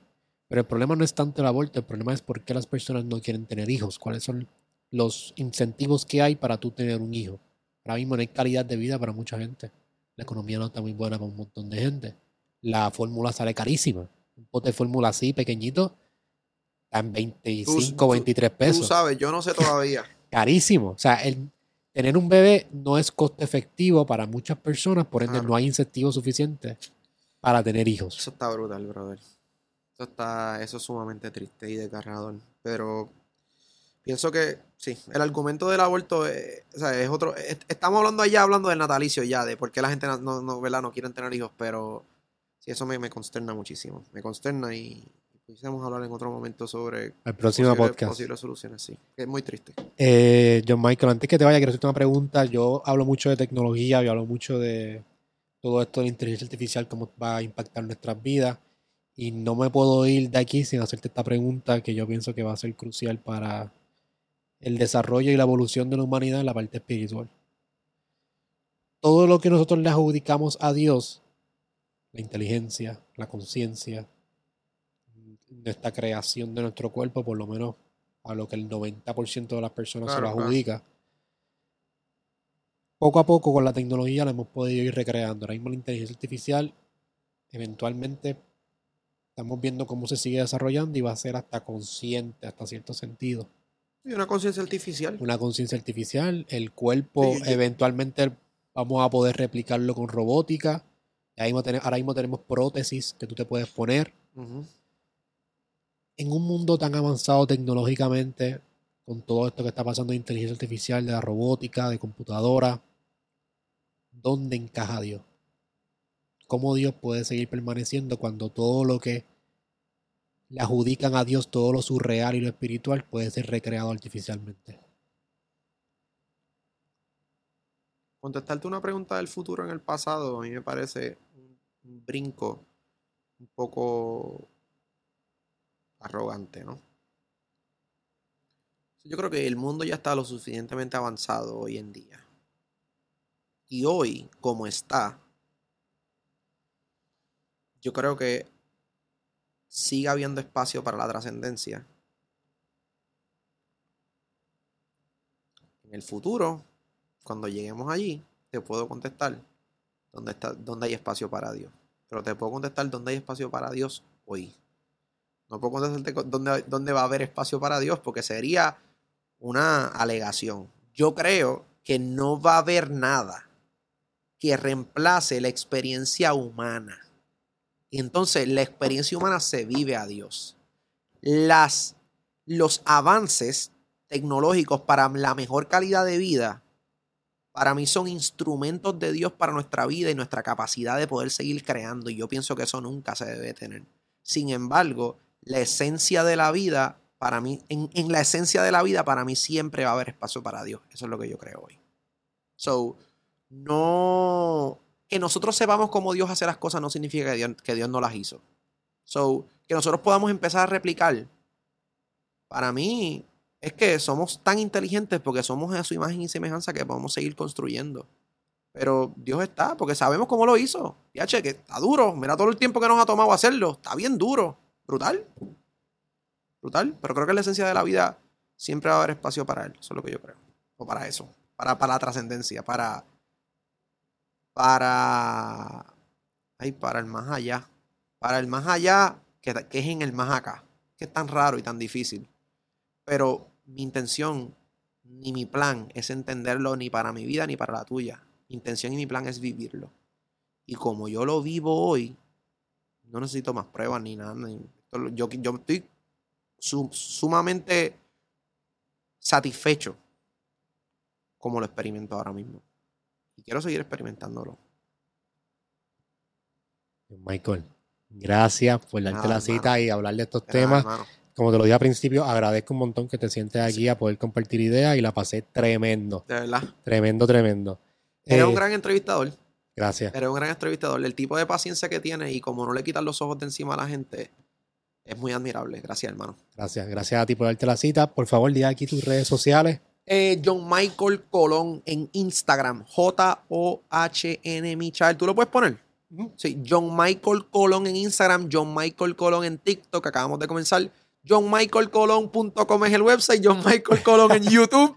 Pero el problema no es tanto el aborto, el problema es por qué las personas no quieren tener hijos, cuáles son los incentivos que hay para tú tener un hijo. Ahora mismo no hay calidad de vida para mucha gente. La economía no está muy buena para un montón de gente. La fórmula sale carísima. Un pote de fórmula así, pequeñito, está en 25, tú- 23 Tú pesos sabes, yo no sé todavía. *laughs* carísimo. O sea, el, tener un bebé no es costo efectivo para muchas personas, por ende Claro. no hay incentivos suficientes para tener hijos. Eso está brutal, brother. Eso está, eso es sumamente triste y desgarrador. Pero pienso que sí, el argumento del aborto eh, o sea, es otro. es- estamos hablando allá, hablando del natalicio ya, de por qué la gente no, no, ¿verdad? no quieren tener hijos, pero sí, eso me, me consterna muchísimo. Me consterna y pudiésemos hablar en otro momento sobre El próximo posibles, podcast. posibles soluciones, sí. Es muy triste. Eh, John Michael, antes que te vaya, quiero hacerte una pregunta. Yo hablo mucho de tecnología, yo hablo mucho de todo esto de inteligencia artificial, cómo va a impactar nuestras vidas. Y no me puedo ir de aquí sin hacerte esta pregunta que yo pienso que va a ser crucial para el desarrollo y la evolución de la humanidad en la parte espiritual. Todo lo que nosotros le adjudicamos a Dios, la inteligencia, la conciencia, nuestra creación de nuestro cuerpo, por lo menos a lo que el 90% de las personas se lo claro. adjudica. Poco a poco con la tecnología la hemos podido ir recreando. Ahora mismo la inteligencia artificial, eventualmente, estamos viendo cómo se sigue desarrollando y va a ser hasta consciente, hasta cierto sentido. Y una conciencia artificial. Una conciencia artificial, el cuerpo, Sí, eventualmente vamos a poder replicarlo con robótica. Ahora mismo, tener- ahora mismo tenemos prótesis que tú te puedes poner en un mundo tan avanzado tecnológicamente, con todo esto que está pasando de inteligencia artificial, de la robótica, de computadora, ¿dónde encaja Dios? ¿Cómo Dios puede seguir permaneciendo cuando todo lo que le adjudican a Dios, todo lo surreal y lo espiritual, puede ser recreado artificialmente? Contestarte una pregunta del futuro en el pasado, a mí me parece un, brinco un poco arrogante, ¿no? Yo creo que el mundo ya está lo suficientemente avanzado hoy en día. Y hoy, como está, yo creo que sigue habiendo espacio para la trascendencia. En el futuro, cuando lleguemos allí, te puedo contestar dónde, está, dónde hay espacio para Dios. Pero te puedo contestar dónde hay espacio para Dios hoy. No puedo contestarte co- dónde, dónde va a haber espacio para Dios porque sería una alegación. Yo creo que no va a haber nada que reemplace la experiencia humana. Entonces la experiencia humana se vive a Dios. Las, los avances tecnológicos para la mejor calidad de vida, para mí son instrumentos de Dios para nuestra vida y nuestra capacidad de poder seguir creando. Y yo pienso que eso nunca se debe tener. Sin embargo, la esencia de la vida, para mí, en, en la esencia de la vida, para mí siempre va a haber espacio para Dios. Eso es lo que yo creo hoy. So, no. Que nosotros sepamos cómo Dios hace las cosas no significa que Dios, que Dios no las hizo. So, que nosotros podamos empezar a replicar. Para mí, es que somos tan inteligentes porque somos a su imagen y semejanza que podemos seguir construyendo. Pero Dios está, porque sabemos cómo lo hizo. Y che, que está duro. Mira todo el tiempo que nos ha tomado hacerlo. Está bien duro. Brutal. Brutal. Pero creo que la esencia de la vida siempre va a haber espacio para él. Eso es lo que yo creo. O para eso. Para, para la trascendencia. Para. Para. Para el más allá. Para el más allá, que, que es en el más acá. Que es tan raro y tan difícil. Pero mi intención ni mi plan es entenderlo ni para mi vida ni para la tuya mi intención y mi plan es vivirlo. Y como yo lo vivo hoy, no necesito más pruebas ni nada. yo, yo estoy sumamente satisfecho como lo experimento ahora mismo. Y quiero seguir experimentándolo. Michael, gracias por darte la cita y hablar de estos temas. Como te lo dije al principio, agradezco un montón que te sientes aquí a poder compartir ideas y la pasé tremendo. De verdad. Tremendo, tremendo. Un eh, gran entrevistador. Gracias. Era un gran entrevistador. El tipo de paciencia que tiene y como no le quitan los ojos de encima a la gente, es muy admirable. Gracias, hermano. Gracias. Gracias a ti por darte la cita. Por favor, di aquí tus redes sociales. Eh, John Michael Colón en Instagram. J-O-H-N Michal. ¿Tú lo puedes poner? Sí, John Michael Colón en Instagram. John Michael Colón en TikTok. Acabamos de comenzar. JohnMichaelColón.com es el website. John Michael Colón en *laughs* YouTube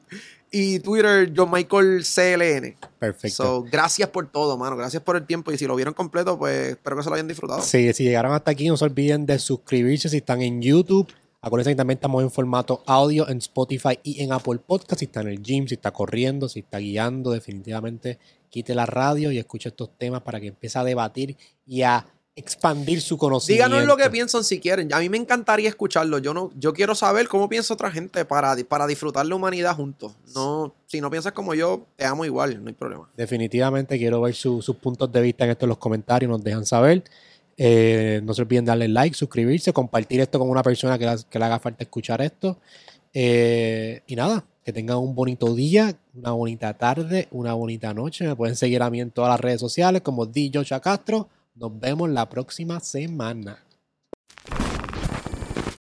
y Twitter, John Michael CLN. Perfecto. So, gracias por todo, mano. Gracias por el tiempo. Y si lo vieron completo, pues espero que se lo hayan disfrutado. Sí, si llegaron hasta aquí, no se olviden de suscribirse si están en YouTube. Acuérdense que también estamos en formato audio en Spotify y en Apple Podcast. Si está en el gym, si está corriendo, si está guiando, definitivamente quite la radio y escuche estos temas para que empiece a debatir y a expandir su conocimiento. Díganos lo que piensan si quieren. A mí me encantaría escucharlo. Yo no, yo quiero saber cómo piensa otra gente para, para disfrutar la humanidad juntos. No, si no piensas como yo, te amo igual, no hay problema. Definitivamente quiero ver sus puntos de vista en esto en los comentarios, nos dejan saber. Eh, no se olviden darle like, suscribirse, compartir esto con una persona que, le haga falta escuchar esto. Eh, y nada, que tengan un bonito día, una bonita tarde, una bonita noche. Me pueden seguir a mí en todas las redes sociales como DJ Castro. Nos vemos la próxima semana.